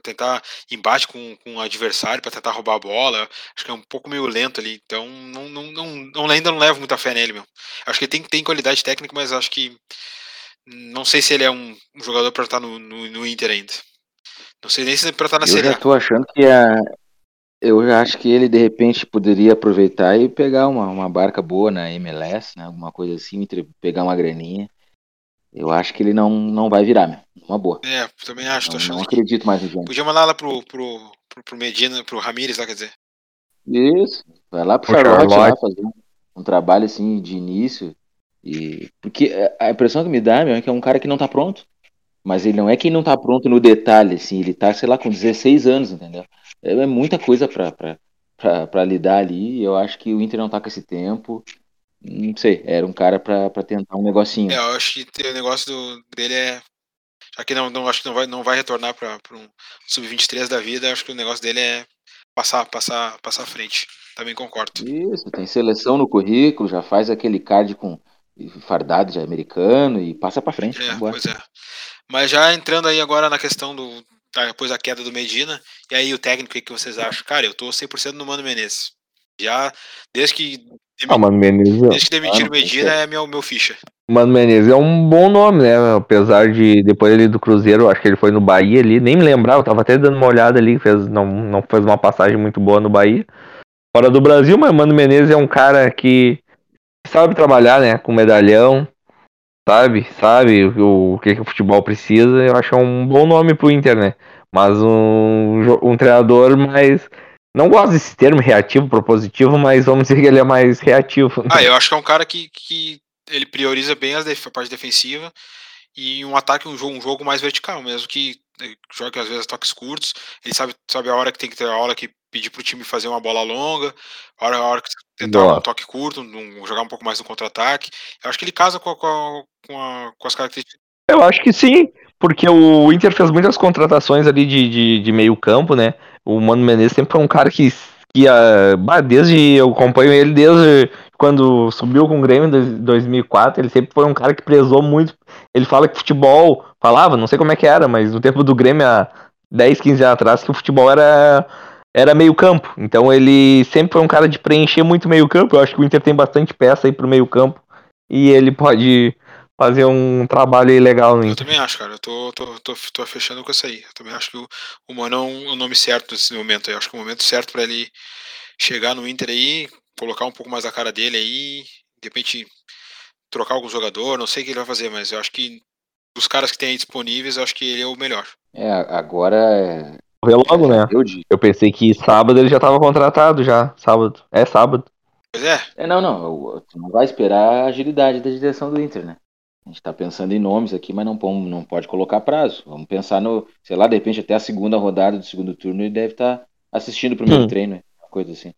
tentar embate com, com o adversário, para tentar roubar a bola. Acho que é um pouco meio lento ali, então não, não, não, ainda não levo muita fé nele, meu. Acho que ele tem, tem qualidade técnica, mas acho que não sei se ele é um, um jogador para estar no, no, no, Inter ainda. Não sei nem se é para estar na eu Série Eu já tô achando que a, eu já acho que ele de repente poderia aproveitar e pegar uma, uma barca boa na MLS, né? Alguma coisa assim, pegar uma graninha. Eu acho que ele não, não vai virar, meu. Uma boa. É, também acho. Não, tô achando não que acredito mais no Giants. Podia mandar lá pro, pro, pro, pro Medina, pro Ramires lá, quer dizer. Isso. Vai lá pro Pro Charlotte, lá Charlotte. fazer um, um trabalho assim de início. E porque a impressão que me dá, meu, é que é um cara que não tá pronto. Mas ele não é quem não tá pronto no detalhe, assim, ele tá, sei lá, com 16 anos, entendeu? É é muita coisa pra, pra, pra, pra lidar ali. e Eu acho que o Inter não tá com esse tempo. Não sei, era um cara pra, pra tentar um negocinho. É, eu acho que o negócio do, dele é. Já que não, não acho que não vai, não vai retornar para um sub-23 da vida, acho que o negócio dele é passar, passar, passar à frente. Também concordo. Isso, tem seleção no currículo, já faz aquele card com fardado de americano e passa pra frente. É, pois é. Mas já entrando aí agora na questão do. Depois da queda do Medina, e aí o técnico, o que que vocês acham? Cara, eu tô 100% no Mano Menezes. Já, desde que, Ah, Mano Menezes, desde que demitiram Ah, Medina, é meu, meu ficha. Mano Menezes é um bom nome, né? Apesar de depois ele do Cruzeiro, acho que ele foi no Bahia ali, nem me lembrava, eu tava até dando uma olhada ali, fez, não, não fez uma passagem muito boa no Bahia. Fora do Brasil, mas Mano Menezes é um cara que sabe trabalhar, né? Com medalhão, sabe? Sabe o, o que, que o futebol precisa. Eu acho que é um bom nome pro Inter, né? Mas um, um treinador mais. Não gosto desse termo reativo, propositivo, mas vamos dizer que ele é mais reativo. né? Ah, eu acho que é um cara que, que ele prioriza bem a parte defensiva e um ataque, um jogo, um jogo mais vertical, mesmo que eh, jogue às vezes toques curtos. Ele sabe, sabe a hora que tem que ter a hora que pedir pro time fazer uma bola longa, a hora, a hora que tentar Boa. um toque curto, um- jogar um pouco mais no contra-ataque. Eu acho que ele casa com, a- com, a- com, a- com as características. Eu acho que sim, porque o Inter fez muitas contratações ali de, de, de meio campo, né? O Mano Menezes sempre foi um cara que, que ah, bah, desde eu acompanho ele desde quando subiu com o Grêmio em 2004, ele sempre foi um cara que prezou muito. Ele fala que futebol, falava, não sei como é que era, mas no tempo do Grêmio há 10, 15 anos atrás, que o futebol era era meio campo. Então ele sempre foi um cara de preencher muito meio campo. Eu acho que o Inter tem bastante peça aí pro meio campo e ele pode fazer um trabalho aí legal no Eu também acho, cara. Eu tô, tô, tô, tô fechando com isso aí. Eu também acho que o, o Mano é um, o nome certo nesse momento aí. Eu acho que é o momento certo pra ele chegar no Inter aí, colocar um pouco mais a cara dele aí, de repente trocar algum jogador, não sei o que ele vai fazer, mas eu acho que dos caras que tem aí disponíveis, eu acho que ele é o melhor. É, agora é. Correu logo, né? Eu. Eu pensei que sábado ele já tava contratado já. Sábado. É sábado. Pois é, É, não, não. Tu não vai esperar a agilidade da direção do Inter, né? A gente tá pensando em nomes aqui, mas não, não pode colocar prazo. Vamos pensar no, sei lá, de repente até a segunda rodada do segundo turno ele deve estar assistindo o primeiro Hum. treino, uma coisa assim.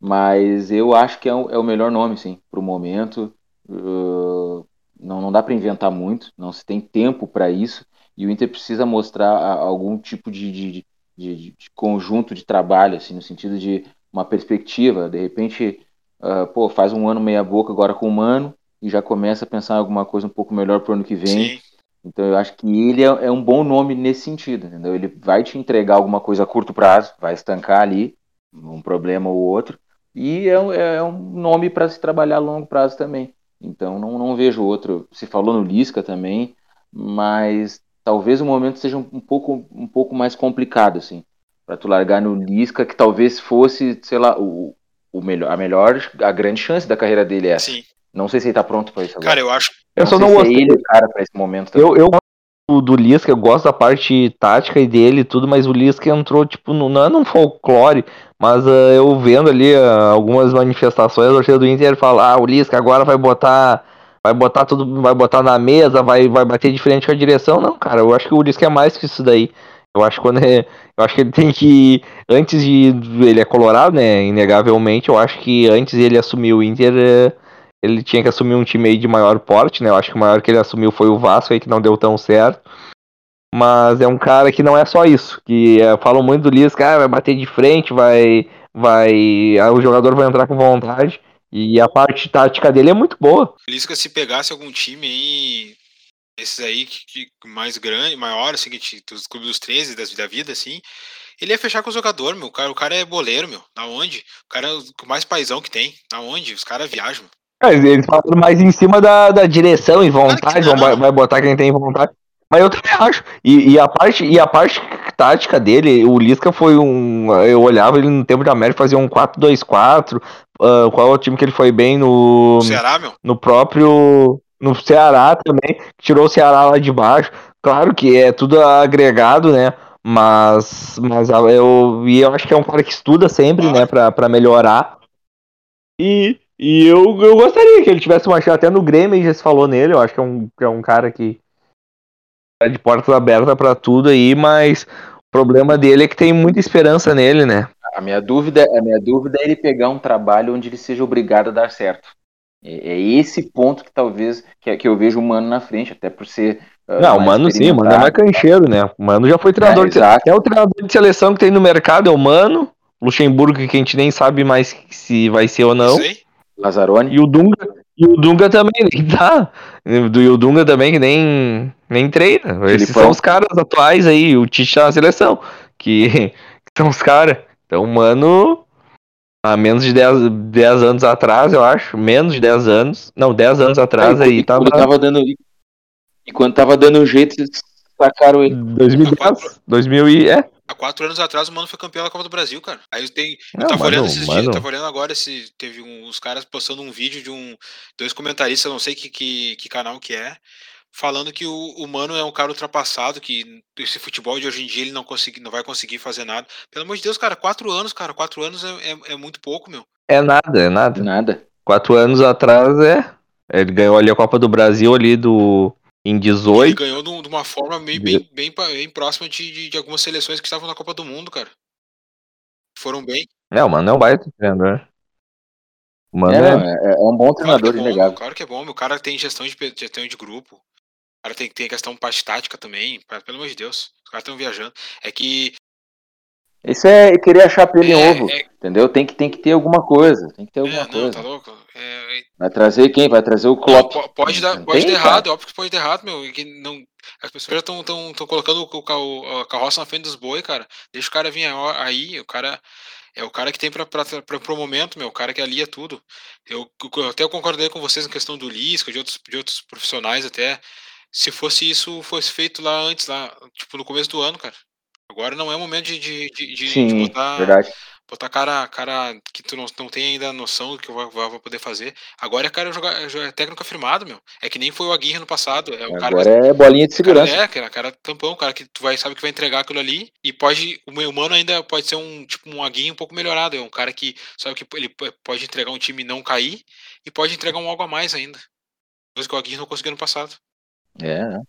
Mas eu acho que é o, é o melhor nome, sim, pro momento. Uh, não, não dá para inventar muito, não se tem tempo para isso. E o Inter precisa mostrar algum tipo de, de, de- de- conjunto de trabalho, assim, no sentido de uma perspectiva. De repente, ah, pô, faz um ano meia boca agora com o Mano e já começa a pensar em alguma coisa um pouco melhor pro ano que vem. sim. Então eu acho que ele é, é um bom nome nesse sentido, entendeu? Ele vai te entregar alguma coisa a curto prazo, vai estancar ali um problema ou outro, e é, um- é um nome para se trabalhar a longo prazo também. Então não, não vejo outro. Se falou no Lisca também, mas talvez o momento seja um, um pouco, um pouco mais complicado, assim, para tu largar no Lisca, que talvez fosse, sei lá, o, o melhor, a melhor, a grande chance da carreira dele é essa. Sim. Não sei se ele tá pronto para isso agora. Cara, eu acho. Eu só sei não se gostei. é ele cara para esse momento também. Eu, eu gosto do, Lisca, eu gosto da parte tática e dele e tudo, mas o Lisca entrou, tipo, no, não é num folclore, mas ah, eu vendo ali ah, algumas manifestações, a torcida do Inter fala, ah, o Lisca agora vai botar. Vai botar tudo, vai botar na mesa, vai, vai bater de frente com a direção. Não, cara, eu acho que o Lisca é mais que isso daí. Eu acho que quando é, eu acho que ele tem que antes de ele é colorado, né, inegavelmente, eu acho que antes de ele assumir o Inter, eh, ele tinha que assumir um time aí de maior porte, né? Eu acho que o maior que ele assumiu foi o Vasco aí que não deu tão certo. Mas é um cara que não é só isso, que é, falam muito do Lisca, ah, vai bater de frente, vai vai, o jogador vai entrar com vontade. E a parte tática dele é muito boa. O Lisca, se pegasse algum time aí esses aí que, que mais grande, maior, assim, que, dos clubes dos 13 das, da vida, assim, ele ia fechar com o jogador, meu. O cara, o cara é boleiro, meu. Da onde? O cara é o mais paizão que tem. Da onde? Os caras viajam. É, eles falam mais em cima da, da direção e vontade, vão, vai, vai botar quem tem vontade. Mas eu também acho. E, e, a parte, e a parte tática dele, o Lisca foi um. Eu olhava ele no tempo de América, fazia um 4-2-4. Uh, ah, qual é o time que ele foi bem no. Ceará, meu? No próprio. No Ceará também. Tirou o Ceará lá de baixo. Claro que é tudo agregado, né? Mas, mas eu, e eu acho que é um cara que estuda sempre, né, pra, pra melhorar. E, e eu, eu gostaria que ele tivesse uma chance, até no Grêmio já se falou nele, eu acho que é um, que é um cara que é de portas abertas para tudo aí, mas o problema dele é que tem muita esperança nele, né? A minha dúvida, a minha dúvida é ele pegar um trabalho onde ele seja obrigado a dar certo. É, é esse ponto que talvez que, que eu vejo o Mano na frente, até por ser ah, não, o Mano sim, o Mano é mais cancheiro, né? O Mano já foi treinador. É, de, é o treinador de seleção que tem no mercado, é o Mano. Luxemburgo, que a gente nem sabe mais se vai ser ou não. Sei. Lazzaroni. E o Dunga, e o Dunga também nem tá. E o Dunga também que nem, nem treina. Esses são os caras atuais aí, o Tite tá na seleção. Que, que são os caras. Então, mano, há menos de 10, 10 anos atrás, eu acho. Menos de 10 anos. Não, 10 anos atrás é, aí tava. tava dando e quando tava dando jeito, sacaram ele. 2010? 2000 e... É. Há quatro anos atrás o Mano foi campeão da Copa do Brasil, cara. Aí tem. Não, eu tava mano, olhando esses mano. dias, tava olhando agora se teve uns caras postando um vídeo de um. Dois comentaristas, não sei que, que, que canal que é, falando que o, o Mano é um cara ultrapassado, que esse futebol de hoje em dia ele não, consegui, não vai conseguir fazer nada. Pelo amor de Deus, cara, quatro anos, cara, quatro anos é, é, é muito pouco, meu. É nada, é nada. Nada. Quatro anos atrás é. Ele ganhou ali a Copa do Brasil ali do em 18. Ele ganhou de uma forma bem, bem, bem, bem próxima de, de, de, algumas seleções que estavam na Copa do Mundo, cara. Foram bem. É, o Mano é um baita treinador. O Mano é, é, é um bom treinador, claro é inegável. Claro que é bom, o cara tem gestão de, gestão de grupo. O cara tem, tem questão parte tática também, pelo amor de Deus. Os caras estão viajando. É que isso é querer achar pelo em é, ovo, é... entendeu? Tem que, tem que ter alguma coisa, tem que ter alguma é, não, coisa. Tá louco? Vai trazer quem? Vai trazer o Klopp. pode dar, pode dar errado, óbvio que pode dar errado, meu. Que não, as pessoas já estão tão, tão colocando o, o, a carroça na frente dos boi, cara. Deixa o cara vir aí, o cara é o cara que tem para o momento, meu, o cara que alia tudo. Eu, eu até concordei com vocês na questão do Lisca, de outros, de outros profissionais até. Se fosse isso, fosse feito lá antes, lá, tipo, no começo do ano, cara. Agora não é o momento de, de, de, Sim, de botar, verdade. botar cara, cara que tu não, não tem ainda noção do que vai, vai poder fazer. Agora é cara jogar, é técnico afirmado, meu. É que nem foi o Aguirre no passado. É o Agora cara, é bolinha de segurança. Cara, é, cara, cara tampão, cara que tu vai, sabe que vai entregar aquilo ali. E pode. O meu humano ainda pode ser um tipo um Aguirre um pouco melhorado. É um cara que sabe que ele pode entregar um time e não cair. E pode entregar um algo a mais ainda. Coisa que o Aguirre não conseguiu no passado. É, né?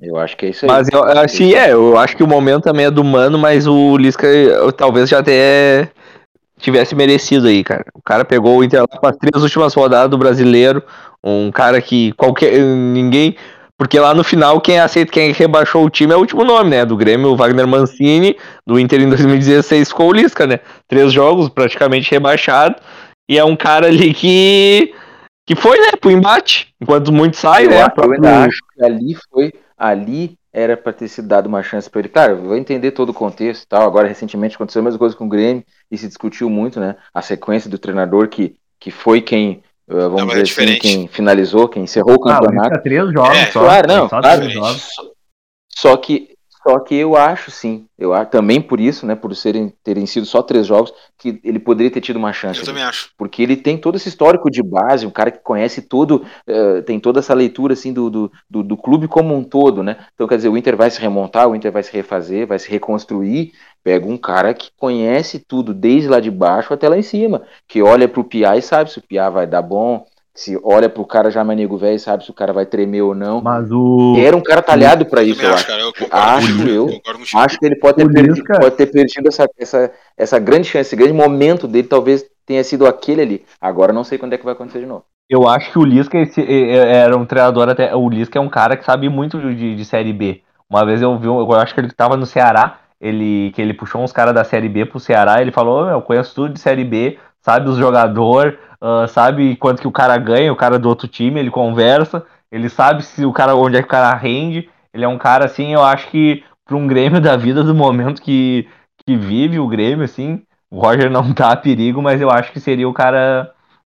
Eu acho que é isso aí. Mas eu, assim, é, eu acho que o momento também é do Mano, mas o Lisca eu, talvez já até tivesse merecido aí, cara. O cara pegou o Inter lá com as três últimas rodadas do brasileiro, um cara que qualquer. ninguém. Porque lá no final, quem aceita, quem rebaixou o time é o último nome, né? Do Grêmio, o Wagner Mancini, do Inter em 2016 ficou o Lisca, né? Três jogos praticamente rebaixado. E é um cara ali que. que foi, né, pro embate. Enquanto muitos saem, eu né? Eu próprio... ainda acho que ali foi ali era para ter se dado uma chance para ele. Claro, eu vou entender todo o contexto tal. Agora, recentemente, aconteceu a mesma coisa com o Grêmio e se discutiu muito, né? A sequência do treinador que, que foi quem, eh, vamos não, dizer é assim, quem finalizou, quem encerrou o campeonato. Ah, três jogos é, só. Claro, não. Só, claro, só que só que eu acho sim, eu acho, também por isso, né, por serem terem sido só três jogos, que ele poderia ter tido uma chance. Eu também acho. Porque ele tem todo esse histórico de base, um cara que conhece tudo, uh, tem toda essa leitura assim do, do, do, do, clube como um todo, né? Então quer dizer, o Inter vai se remontar, o Inter vai se refazer, vai se reconstruir. Pega um cara que conhece tudo, desde lá de baixo até lá em cima, que olha para o Piá e sabe se o Piá vai dar bom, se olha pro cara já manego velho e sabe se o cara vai tremer ou não. Mas o. Era um cara talhado para isso, eu acho. Cara, eu acho eu. acho que ele pode ter, perdido, pode ter perdido essa, essa, essa grande chance, esse grande momento dele, talvez tenha sido aquele ali. Agora não sei quando é que vai acontecer de novo. Eu acho que o Lisca era um treinador até. O Lisca é um cara que sabe muito de, de série B. Uma vez eu vi, eu acho que ele estava no Ceará, ele que ele puxou uns caras da série B pro Ceará, ele falou: oh, "Eu conheço tudo de série B, sabe os jogadores, uh, sabe quanto que o cara ganha, o cara do outro time, ele conversa. Ele sabe se o cara onde é que o cara rende. Ele é um cara assim, eu acho que para um Grêmio da vida do momento que, que vive o Grêmio, assim, o Roger não tá a perigo, mas eu acho que seria o cara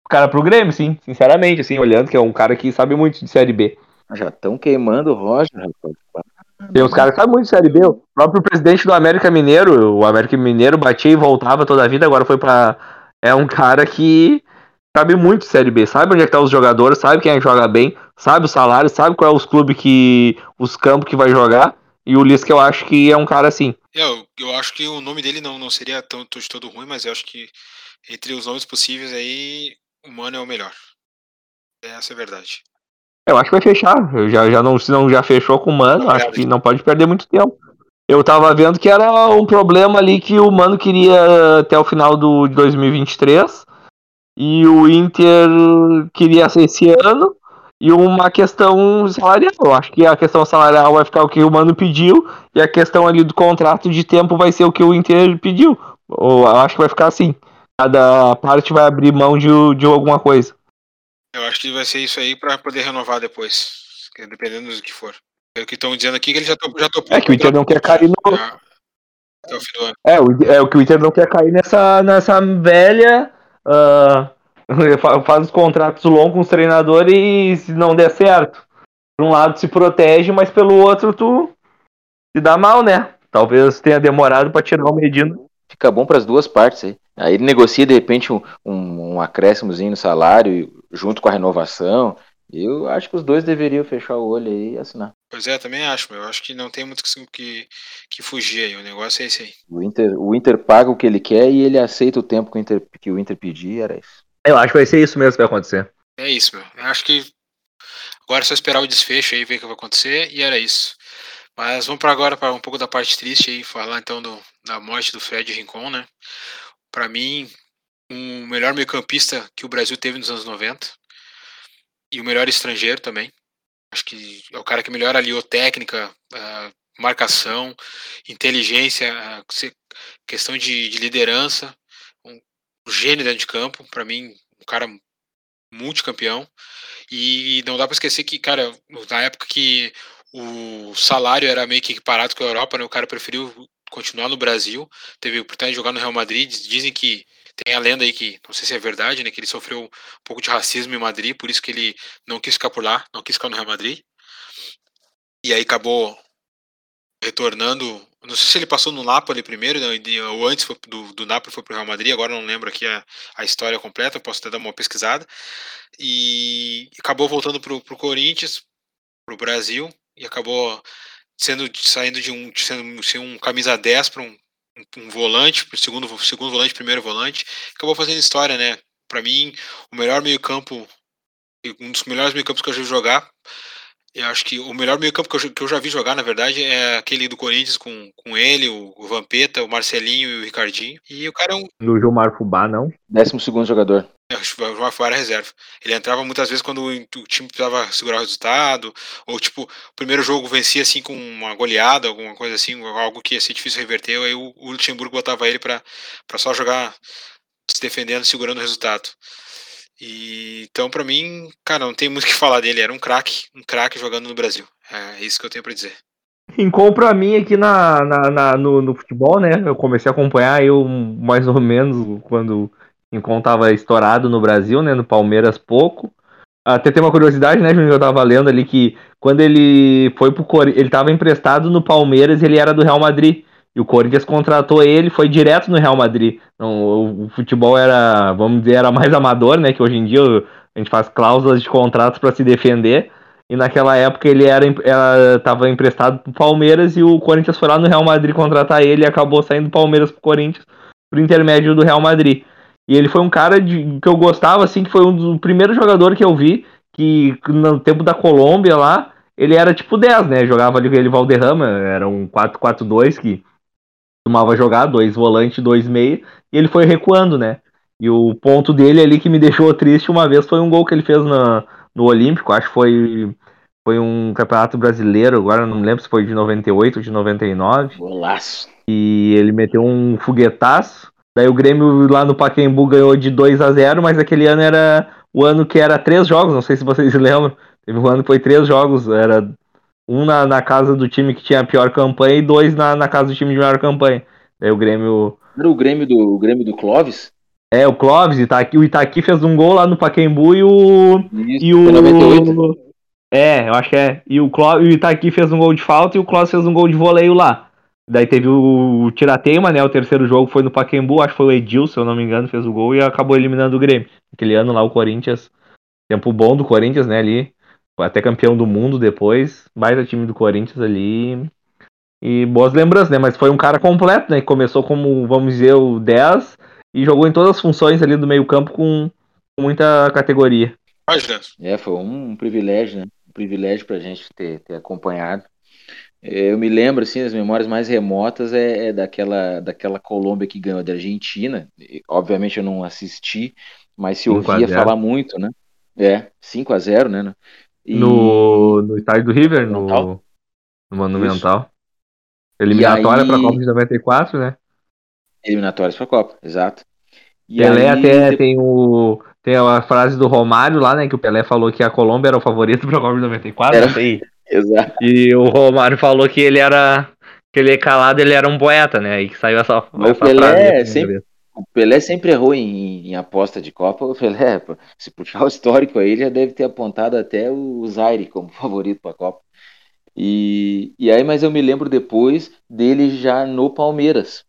o cara pro Grêmio, sim, sinceramente, assim, olhando que é um cara que sabe muito de Série B. Já estão queimando o Roger, rapaz. Tem uns caras que sabem muito de Série B. O próprio presidente do América Mineiro, o América Mineiro batia e voltava toda a vida, agora foi para É um cara que sabe muito Série B, sabe onde é que tá os jogadores, sabe quem é que joga bem, sabe o salário, sabe qual é os clubes que. os campos que vai jogar. E o Lisca eu acho que é um cara assim. É, eu, eu acho que o nome dele não, não seria tanto de todo ruim, mas eu acho que entre os nomes possíveis aí, o Mano é o melhor. Essa é a verdade. Eu acho que vai fechar. Eu já, já não, se não já fechou com o Mano, acho que não pode perder muito tempo. Eu tava vendo que era um problema ali que o Mano queria até o final do, de 2023 e o Inter queria esse ano e uma questão salarial. Eu acho que a questão salarial vai ficar o que o Mano pediu e a questão ali do contrato de tempo vai ser o que o Inter pediu. Eu acho que vai ficar assim. Cada parte vai abrir mão de, de alguma coisa. Eu acho que vai ser isso aí para poder renovar depois, dependendo do que for. É o que estão dizendo aqui que ele já topou. Já topou é que o Inter não quer cair no. Até o fim do ano. É, o, é o que o Inter não quer cair nessa, nessa velha. Uh, faz os contratos longos com os treinadores e se não der certo. Por um lado se protege, mas pelo outro tu se dá mal, né? Talvez tenha demorado para tirar o Medina. Fica bom para as duas partes aí. Aí ele negocia de repente um, um, um acréscimozinho no salário junto com a renovação. Eu acho que os dois deveriam fechar o olho aí e assinar. Pois é, também acho, Eu acho que não tem muito que, que fugir aí. O negócio é esse aí. O Inter, o Inter paga o que ele quer e ele aceita o tempo que o Inter, que o Inter pedir, era isso. Eu acho que vai ser isso mesmo que vai acontecer. É isso, meu. Eu acho que agora é só esperar o desfecho aí, ver o que vai acontecer, e era isso. Mas vamos para agora para um pouco da parte triste aí, falar então do, da morte do Fred Rincon, né? Para mim, o melhor meio-campista que o Brasil teve nos anos 90 e o melhor estrangeiro também. Acho que é o cara que melhor aliou técnica, marcação, inteligência, questão de, de liderança, um, gênio dentro de campo. Para mim, um cara multicampeão. E não dá para esquecer que, cara, na época que o salário era meio que equiparado com a Europa, né, o cara preferiu continuar no Brasil, teve oportunidade de jogar no Real Madrid. Dizem que tem a lenda aí que, não sei se é verdade, né, que ele sofreu um pouco de racismo em Madrid, por isso que ele não quis ficar por lá, não quis ficar no Real Madrid. E aí acabou retornando. Não sei se ele passou no Napoli primeiro, né, ou antes foi do, do Napoli foi pro Real Madrid, agora não lembro aqui a, a história completa, posso até dar uma pesquisada. E acabou voltando pro, pro Corinthians, pro Brasil, e acabou sendo saindo de um sendo, sendo um camisa 10 para um um volante, segundo, segundo volante, primeiro volante, acabou fazendo história, né? Para mim, o melhor meio-campo, um dos melhores meio-campos que eu já vi jogar. Eu acho que o melhor meio-campo que, eu, que eu já vi jogar, na verdade, é aquele do Corinthians com, com ele, o, o Vampeta, o Marcelinho e o Ricardinho. E o cara é um. No Gilmar Fubá, não? Décimo segundo jogador. É, o Gilmar Fubá era reserva. Ele entrava muitas vezes quando o time precisava segurar o resultado, ou tipo, o primeiro jogo vencia assim com uma goleada, alguma coisa assim, algo que ia ser difícil reverter, aí o, o Luxemburgo botava ele para só jogar se defendendo, segurando o resultado. E, então, para mim, cara, não tem muito o que falar dele. Era um craque, um craque jogando no Brasil. É isso que eu tenho para dizer. Rincon, pra mim, aqui na, na, na no, no, futebol, né? Eu comecei a acompanhar eu mais ou menos quando Rincon tava estourado no Brasil, né? No Palmeiras pouco. Até tem uma curiosidade, né, Júnior? Eu tava lendo ali que quando ele foi pro Corinthians, ele tava emprestado no Palmeiras ele era do Real Madrid. E o Corinthians contratou ele, foi direto no Real Madrid. Então, o futebol era, vamos dizer, era mais amador, né? Que hoje em dia a gente faz cláusulas de contratos para se defender. E naquela época ele era estava emprestado pro Palmeiras e o Corinthians foi lá no Real Madrid contratar ele e acabou saindo do Palmeiras pro Corinthians por intermédio do Real Madrid. E ele foi um cara de, que eu gostava, assim, que foi um dos primeiros jogadores que eu vi, que no tempo da Colômbia lá, ele era tipo 10, né? Jogava ali com ele Valderrama, era um 4-4-2 que costumava jogar, dois volantes, dois meia, e ele foi recuando, né? E o ponto dele ali que me deixou triste uma vez foi um gol que ele fez na, no Olímpico, acho que foi, foi um campeonato brasileiro, agora não me lembro se foi de 98 ou de 99. Golaço. E ele meteu um foguetaço. Daí o Grêmio lá no Pacaembu ganhou de 2 a 0 mas aquele ano era o ano que era três jogos, não sei se vocês lembram. Teve um ano que foi três jogos, era um na, na casa do time que tinha a pior campanha e dois na, na casa do time de melhor campanha. Daí o Grêmio. Era o Grêmio do, o Grêmio do Clóvis? É, o Clóvis, Itaqui, o Itaqui fez um gol lá no Paquembu e o. Isso, e o. 98. É, eu acho que é. E o, Cló, o Itaqui fez um gol de falta e o Clóvis fez um gol de voleio lá. Daí teve o, o Tirateima, né? O terceiro jogo foi no Paquembu, acho que foi o Edil, se eu não me engano, fez o gol e acabou eliminando o Grêmio. Aquele ano lá o Corinthians, tempo bom do Corinthians, né, ali. Foi até campeão do mundo depois. Baita time do Corinthians ali. E boas lembranças, né? Mas foi um cara completo, né? Que começou como, vamos dizer, o 10 e jogou em todas as funções ali do meio-campo com, com muita categoria. É, foi um, privilégio, né? Um privilégio pra gente ter, ter acompanhado. É, eu me lembro, assim, as memórias mais remotas é, é, daquela, daquela Colômbia que ganhou da Argentina. E, obviamente eu não assisti, mas se ouvia falar muito, né? É, 5 a 0 né? E... No, no estádio do River, no, no Monumental. Isso. Eliminatória aí... para a Copa de 94, né? Eliminatórias para a Copa, exato. E Pelé aí... até tem o tem a frase do Romário lá, né, que o Pelé falou que a Colômbia era o favorito para a Copa de 94, era... Sei. Exato. E o Romário falou que ele era que ele é calado, ele era um poeta, né? E que saiu essa, essa o Pelé frase. Sempre, o Pelé sempre errou em, em, aposta de Copa. O Pelé, se puxar o histórico aí, ele já deve ter apontado até o Zaire como favorito para a Copa. E, e aí, mas eu me lembro depois dele já no Palmeiras.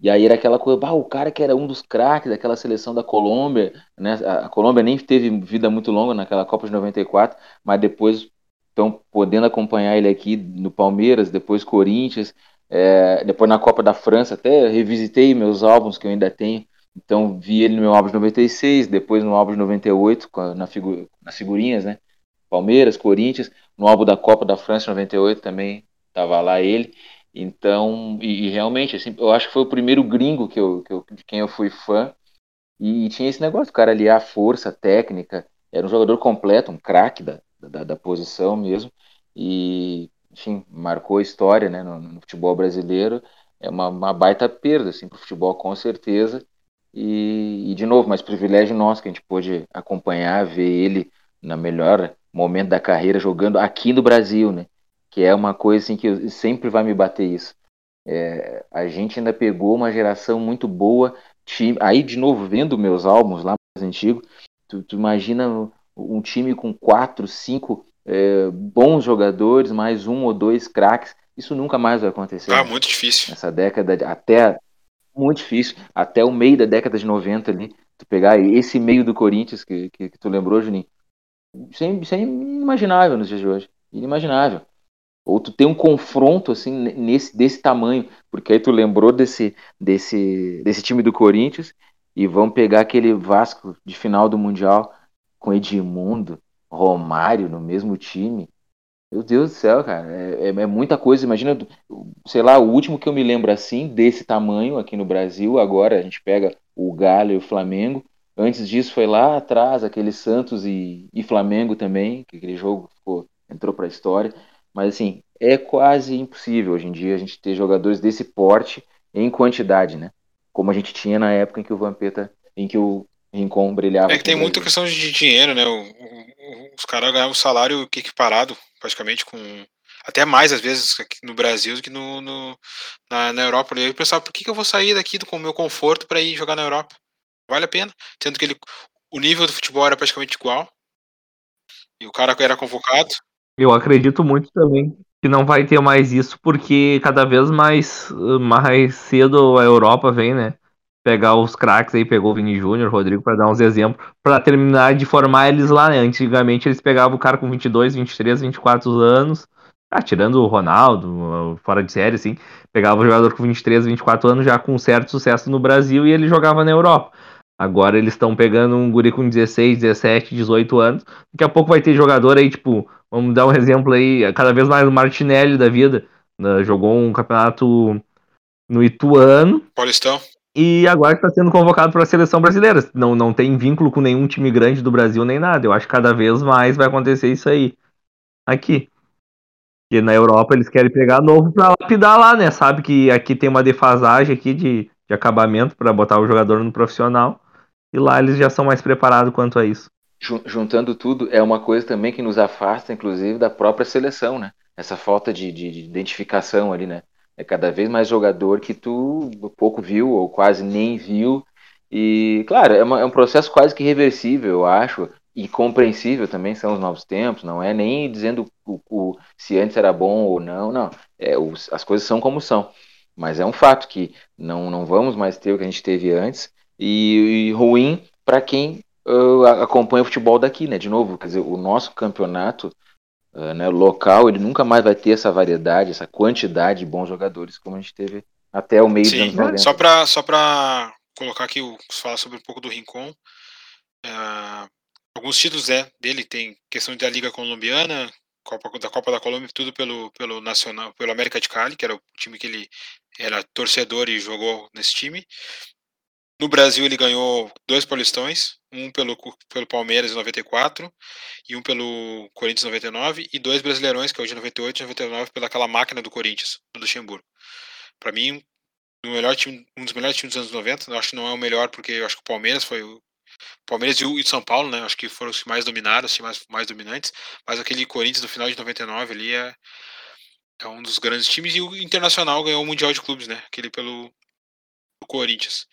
E aí era aquela coisa, bah, o cara que era um dos craques daquela seleção da Colômbia, né? A Colômbia nem teve vida muito longa naquela Copa de 94, mas depois estão podendo acompanhar ele aqui no Palmeiras, depois Corinthians, é, depois na Copa da França, até revisitei meus álbuns que eu ainda tenho. Então vi ele no meu álbum de 96, depois no álbum de 98, na figu nas figurinhas, né? Palmeiras, Corinthians, no álbum da Copa da França 98 também estava lá ele. Então, e, e, realmente, assim, eu acho que foi o primeiro gringo que eu, que eu, de quem eu fui fã. E, e tinha esse negócio, o cara aliar força, técnica, era um jogador completo, um craque da, da, da, posição mesmo. E, enfim, marcou a história né, no, no futebol brasileiro. É uma, uma baita perda assim, para o futebol, com certeza. E, e, de novo, mais privilégio nosso que a gente pôde acompanhar, ver ele na melhor momento da carreira jogando aqui no Brasil, né? Que é uma coisa assim que sempre vai me bater isso. É, a gente ainda pegou uma geração muito boa. Time, aí, de novo, vendo meus álbuns lá mais antigos, tu, tu imagina um time com quatro, cinco é, bons jogadores, mais um ou dois craques. Isso nunca mais vai acontecer. Ah, muito difícil. Nessa década, até muito difícil, até o meio da década de 90 ali, tu pegar esse meio do Corinthians que, que, que tu lembrou, Juninho, isso é, isso é inimaginável nos dias de hoje. Inimaginável. Ou tu tem um confronto assim nesse desse tamanho, porque aí tu lembrou desse desse desse time do Corinthians e vão pegar aquele Vasco de final do mundial com Edmundo, Romário no mesmo time. Meu Deus do céu, cara, é, é, é, muita coisa. Imagina, sei lá, o último que eu me lembro assim, desse tamanho aqui no Brasil. Agora a gente pega o Galo e o Flamengo. Antes disso foi lá atrás, aquele Santos e, e Flamengo também, que aquele jogo ficou, entrou para a história. Mas assim, é quase impossível hoje em dia a gente ter jogadores desse porte em quantidade, né? Como a gente tinha na época em que o Vampeta, em que o Rincon brilhava. É que tem muita questão de dinheiro, né? O, o, os caras ganhavam um salário equiparado, praticamente, com. Até mais, às vezes, no Brasil do que no, no na, na Europa. E eu pensava, por que, que eu vou sair daqui com o meu conforto para ir jogar na Europa? vale a pena. Sendo que ele, o nível do futebol era praticamente igual. E o cara era convocado. Eu acredito muito também que não vai ter mais isso, porque cada vez mais, mais cedo a Europa vem, né? Pegar os craques aí, pegou o Vini Júnior, Rodrigo, para dar uns exemplos, para terminar de formar eles lá, né? Antigamente eles pegavam o cara com 22, 23, 24 anos, ah, tirando o Ronaldo, fora de série, assim, pegava o jogador com 23, 24 anos já com certo sucesso no Brasil e ele jogava na Europa. Agora eles estão pegando um guri com 16, 17, 18 anos. Daqui a pouco vai ter jogador aí, tipo, vamos dar um exemplo aí, cada vez mais o Martinelli da vida. Né, jogou um campeonato no Ituano. Paulistão. E agora está sendo convocado para a seleção brasileira. Não, não tem vínculo com nenhum time grande do Brasil nem nada. Eu acho que cada vez mais vai acontecer isso aí. Aqui. Porque na Europa eles querem pegar novo para lapidar lá, né? Sabe que aqui tem uma defasagem aqui de, de acabamento para botar o jogador no profissional. E lá eles já são mais preparados quanto a isso. juntando tudo, é uma coisa também que nos afasta, inclusive, da própria seleção, né? Essa falta de, de, de identificação ali, né? É cada vez mais jogador que tu pouco viu ou quase nem viu. E, claro, é, uma, é um processo quase que reversível, eu acho, e compreensível também, são os novos tempos, não é nem dizendo o, o se antes era bom ou não, não. É, os, as coisas são como são. Mas é um fato que não, não vamos mais ter o que a gente teve antes, e, e ruim para quem uh, acompanha o futebol daqui, né? De novo, quer dizer, o nosso campeonato né, local, ele nunca mais vai ter essa variedade, essa quantidade de bons jogadores como a gente teve até o meio Sim, dos anos 90. Só para só pra colocar aqui, falar sobre um pouco do Rincon. Uh, alguns títulos é, dele tem questão da Liga Colombiana, Copa, da Copa da Colômbia, tudo pelo, pelo Nacional, pelo América de Cali, que era o time que ele era torcedor e jogou nesse time. No Brasil ele ganhou dois paulistões, um pelo, pelo Palmeiras em 94 e um pelo Corinthians em 99 e dois brasileirões, que é o de 98 e 99 pelaquela máquina do Corinthians, do Luxemburgo. Para mim, o melhor time, um dos melhores times dos anos 90, eu acho que não é o melhor porque eu acho que o Palmeiras foi o Palmeiras e o São Paulo, né? Acho que foram os que mais dominaram, os mais, mais dominantes, mas aquele Corinthians no final de 99 ali é é um dos grandes times e o Internacional ganhou o Mundial de Clubes, né? Aquele pelo Corinthians.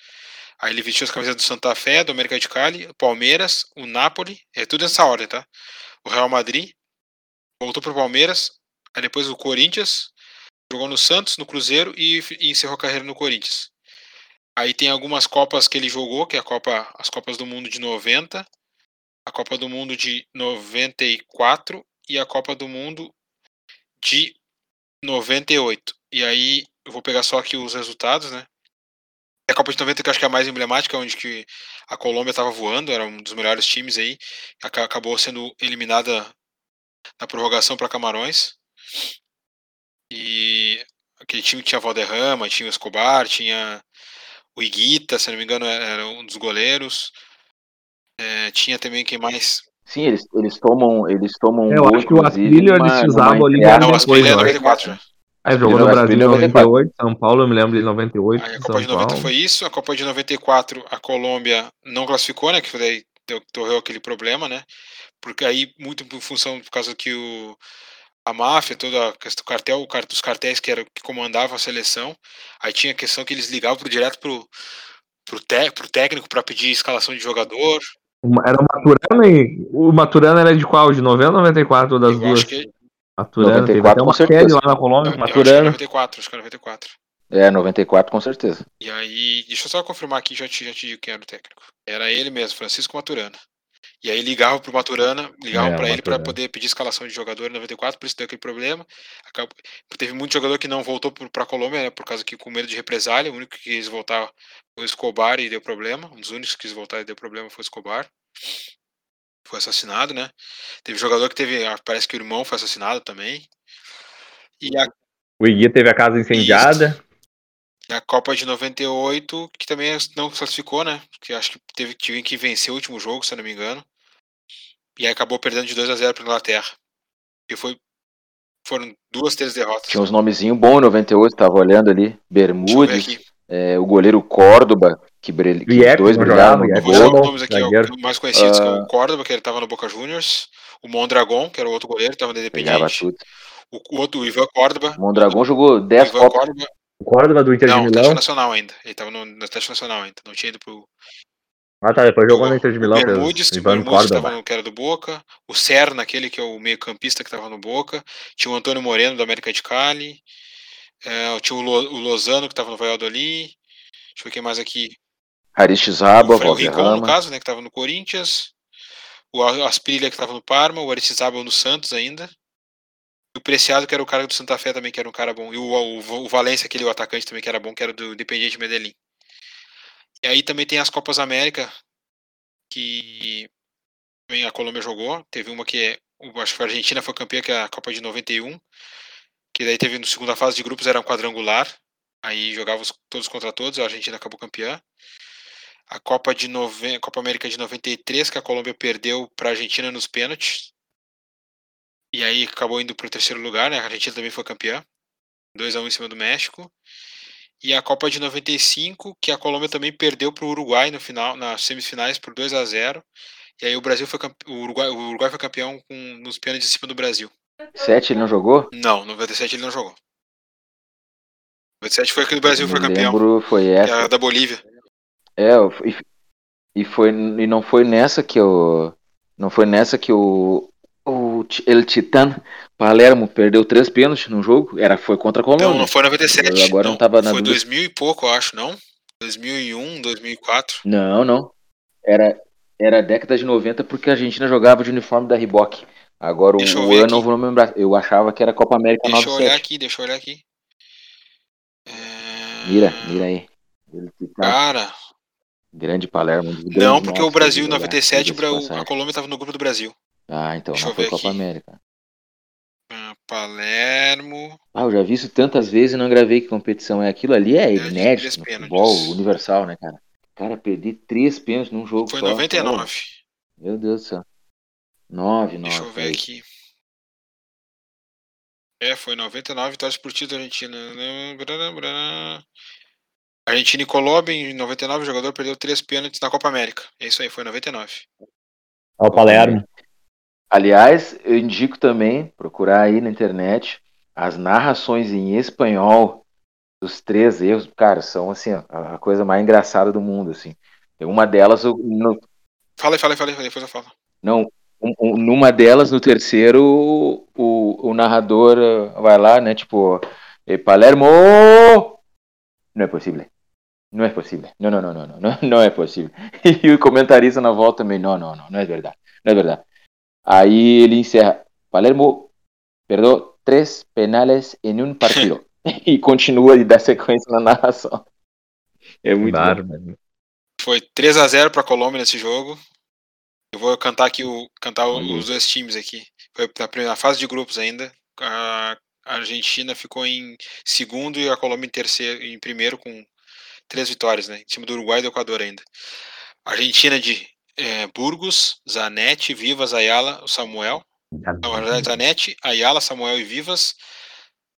Aí ele vestiu as camisetas do Santa Fé, do América de Cali, Palmeiras, o Napoli, é tudo nessa ordem, tá? O Real Madrid, voltou pro Palmeiras, aí depois o Corinthians, jogou no Santos, no Cruzeiro e, e encerrou a carreira no Corinthians. Aí tem algumas copas que ele jogou, que é a Copa, as Copas do Mundo de 90, a Copa do Mundo de 94 e a Copa do Mundo de 98. E aí eu vou pegar só aqui os resultados, né? A Copa de 90 que eu acho que é a mais emblemática, onde que a Colômbia estava voando, era um dos melhores times aí, acabou sendo eliminada na prorrogação para Camarões. E aquele time tinha Valderrama, tinha o Escobar, tinha o Iguita, se não me engano, era um dos goleiros. É, tinha também quem mais. Sim, eles, eles tomam eles tomam um eu gol, acho que o Atrilho eles usavam ali Não, o Atrilho é 94 já. Aí jogou no Brasil em 98, São Paulo, eu me lembro de 98. Aí a Copa São de 90 Paulo. foi isso, a Copa de 94 a Colômbia não classificou, né? Que daí ocorreu aquele problema, né? Porque aí, muito por função, por causa que o, a máfia, toda a questão do cartel, os cartéis que, era, que comandavam a seleção, aí tinha a questão que eles ligavam pro, direto pro, pro, te, pro técnico para pedir escalação de jogador. Era o Maturana e. O Maturana era de qual? De 90 ou 94 das Eu duas? acho que Maturana, 94 teve até com uma certeza. lá na Colômbia, Maturana. 94, acho que é 94. É, 94 com certeza. E aí, deixa eu só confirmar aqui, já te, já te digo quem era o técnico. Era ele mesmo, Francisco Maturana. E aí ligavam pro Maturana, ligavam É, pra ele para poder pedir escalação de jogador em 94, por isso deu aquele problema. Acabou- teve muito jogador que não voltou pro- pra Colômbia, né, por causa que com medo de represália, o único que quis voltar foi o Escobar e deu problema. Um dos únicos que quis voltar e deu problema foi o Escobar. Foi assassinado, né? Teve jogador que teve, ah, parece que o irmão foi assassinado também. E a O Iguia teve a casa incendiada. E a Copa de 98, que também não classificou, né? Que acho que teve tinha que vencer o último jogo, se eu não me engano. E aí acabou perdendo de 2 a 0 para Inglaterra. E foi foram duas, três derrotas. Tinha uns nomezinhos bons em 98, tava olhando ali. Bermudes, é, o goleiro Córdoba, que, brilha, que Vieco, dois não jogava, no Vieco. nomes aqui, os mais conhecidos, que é Ah. o Córdoba, que ele tava no Boca Juniors, o Mondragon, que era o outro goleiro, tava no Independiente, o, o outro, o Ivan Córdoba, O Mondragão jogou o 10 Ivan Copas. Córdoba, O Córdoba do Inter não, de teste Milão. nacional ainda, ele tava no, no teste nacional ainda, não tinha ido pro, Ah, tá. Depois jogou no Inter de o Milão. Bermudes, o Ivan Bermudes que, Córdoba. tava no, que era do Boca, o Serna, aquele que é o meio campista que estava no Boca, tinha o Antônio Moreno do América de Cali, é, tinha o, Lo- o Lozano que estava no Valladolid, deixa eu ver quem mais aqui, Aristizábal, o, Rincon no caso, né, que estava no Corinthians, o Asprilha que estava no Parma, o Aristizábal no Santos ainda, e o Preciado que era o cara do Santa Fé também, que era um cara bom, e o, o, o Valência, aquele o atacante também que era bom, que era do Independiente Medellín. E aí também tem as Copas América, que também a Colômbia jogou. Teve uma que é, acho que a Argentina foi campeã, que é a Copa de 91. Que daí teve na segunda fase de grupos, era um quadrangular. Aí jogavam os- todos contra todos, a Argentina acabou campeã. A Copa de nove... Copa América de 93, que a Colômbia perdeu para a Argentina nos pênaltis. E aí acabou indo para o terceiro lugar, né? A Argentina também foi campeã. 2 a 1 em cima do México. E a Copa de 95, que a Colômbia também perdeu para o Uruguai no final, nas semifinais por 2 a 0 E aí o Brasil foi campe... o, Uruguai, o Uruguai foi campeão com, nos pênaltis em cima do Brasil. 7 ele não jogou? Não, 97 ele não jogou. 97 foi que o Brasil Eu foi campeão. lembro, foi essa. da Bolívia. É, e, e foi e não foi nessa que o não foi nessa que o o El Titan Palermo perdeu três pênaltis no jogo, era foi contra a Colômbia. Não, não foi 97. Eu agora não tava na Foi dúvida. 2000 e pouco, eu acho, não? 2001, 2004. Não, não. Era era a década de 90 porque a Argentina jogava de uniforme da Reebok. Agora Deixa o ano não vou lembrar. Eu achava que era Copa América Deixa eu olhar 97. aqui, deixa eu olhar aqui. É... Mira, mira aí. Titan, Cara, grande Palermo. um não, porque o Brasil em de jogar, 97, o a Colômbia estava no grupo do Brasil. Ah, então Deixa não foi Copa aqui. América. Ah, Palermo. Ah, eu já vi isso tantas vezes e não gravei que competição é aquilo ali, é de inédito no futebol universal, né, cara? Cara, perdi três pênaltis num jogo Foi só. 99. Oh, meu Deus do céu. Nove, nove. Deixa eu ver foi. aqui. É, foi 99, vitórias por título da Argentina. Argentina e Colômbia, em 99, o jogador perdeu três pênaltis na Copa América. É isso aí, foi 99. Ó, o Palermo. Aliás, eu indico também procurar aí na internet as narrações em espanhol dos três erros. Cara, são assim, ó, a coisa mais engraçada do mundo, assim. Tem uma delas, no- Fala aí, fala aí, fala aí, depois eu falo. não, um- um- numa delas, no terceiro, o, o, o narrador vai lá, né, tipo, Palermo, não é possível. Não é possível. Não, não, não, não, não, não, é possível. E o comentarista na volta também, não, não, não, não é verdade. Não é verdade. Aí ele encerra, Palermo perdeu três penales em um partido. e continua e dá sequência na narração. É muito bom. Bárbaro. Foi 3 a 0 para a Colômbia nesse jogo. Eu vou cantar aqui o cantar Olha. os dois times aqui. Foi na primeira fase de grupos ainda. A a Argentina ficou em segundo e a Colômbia em terceiro, em primeiro com três vitórias, né? Em cima do Uruguai e do Equador ainda. Argentina de eh, Burgos, Zanetti, Vivas, Ayala, Samuel. Não, verdade, Zanetti, Ayala, Samuel e Vivas.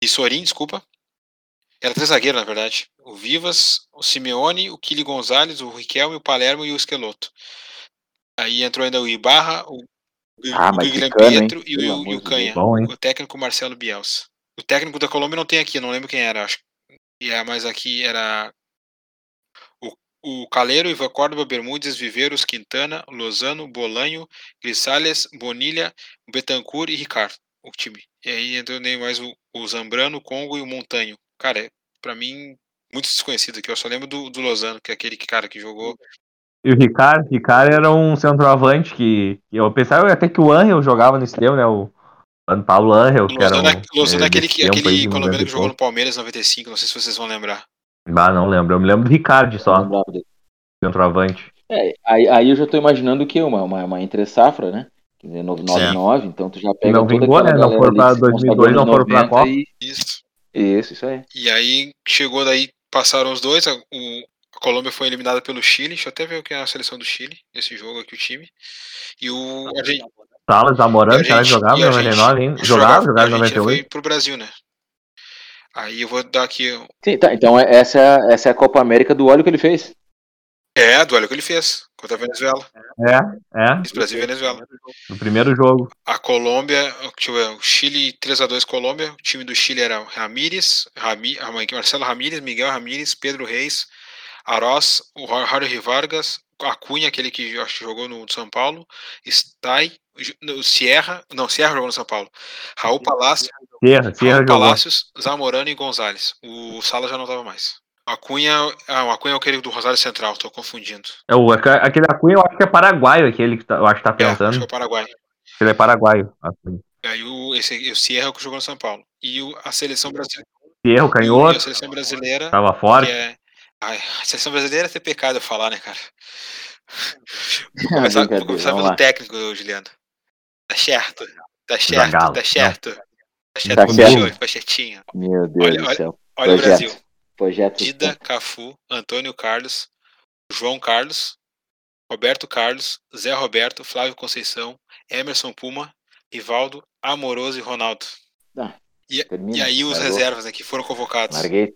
E Sorin, desculpa. Era três zagueiros, na verdade. O Vivas, o Simeone, o Kili Gonzalez, o Riquelme, o Palermo e o Esqueloto. Aí entrou ainda o Ibarra, o, Ah, o Guilherme hein? Pietro e o, e o Canha. Bom? O técnico Marcelo Bielsa. O técnico da Colômbia não tem aqui, não lembro quem era, acho. É, mas aqui era o, Caleiro, Ivan Córdoba, Bermudes, Viveiros, Quintana, Lozano, Bolanho, Grisales, Bonilha, Betancourt e Ricardo, o time. E aí entrou nem mais o, o Zambrano, o Congo e o Montanho. Cara, é, pra mim, muito desconhecido aqui. Eu só lembro do, do Lozano, que é aquele que- cara que jogou. E o Ricardo, Ricardo era um centroavante que, eu pensava até que o Angel jogava nesse tempo, né? O Pablo Angel, O que era um, Lozano, é, aquele, que- aquele colombiano 90 que jogou no. Palmeiras em 95, não sei se vocês vão lembrar. Ah, não lembro. Eu me lembro do Ricardo só, centroavante. É, aí, aí eu já tô imaginando o quê? Uma, uma, uma entre safra, né? Quer dizer, 9-9, então tu já pega não toda vingou, aquela né? Não foram pra que se 2002, consagrou não foram pra 90 Copa. e- Isso. Isso, isso aí. E aí chegou daí, passaram os dois. A, o- a Colômbia foi eliminada pelo Chile. Deixa eu até ver o que é a seleção do Chile, esse jogo aqui, o time. E o Argen- Salas, Zamorano, a que ela gente- jogava em a gente 99, hein? Jogava, jogava em a Argentina 98. foi pro Brasil, né? Aí eu vou dar aqui. Sim, tá, então é- essa, é a- essa é a Copa América do óleo que ele fez. É, a duelo que ele fez contra a Venezuela. É, é. Isso, Brasil e Venezuela. No primeiro jogo. A Colômbia, deixa eu ver, o Chile 3x2 Colômbia. O time do Chile era Ramírez, Rami, Marcelo Ramírez, Miguel Ramírez, Pedro Reis, Aroz, o Jorge Vargas, Acunha, aquele que acho que jogou no São Paulo, Stai, o Sierra, não, Sierra jogou no São Paulo, Raul Palácio, Sierra, Sierra Raul. Palácios, Zamorano e Gonzalez. O Sala já não estava mais. Acunha, ah, o Acunha é aquele do Rosário Central, tô confundindo. É o, aquele da Cunha, eu acho que é paraguaio, aquele que tá- eu acho que tá É, acho pensando. que é o Paraguai. Ele é paraguaio. Acunha. E aí o, esse, o Sierra que jogou no São Paulo. E o- a seleção brasileira. Sierra, o E a canhoto, seleção brasileira, tava que forte. é. Ai, a seleção brasileira é ter pecado eu falar, né, cara? Vou começar, vou começar pelo lá. técnico, Juliano. Tá certo. Tá certo, tá não. certo. Tá certo, Tá certo. bicho, ficou certinho. Meu Deus Olha, do céu. Olha o Projeto. Brasil. Projeto. Dida, Cafu, Antônio Carlos, João Carlos, Roberto Carlos, Zé Roberto, Flávio Conceição, Emerson Puma, Rivaldo, Amoroso e Ronaldo. Ah, E, termina, e aí os largou. reservas né, que foram convocados. Larguei.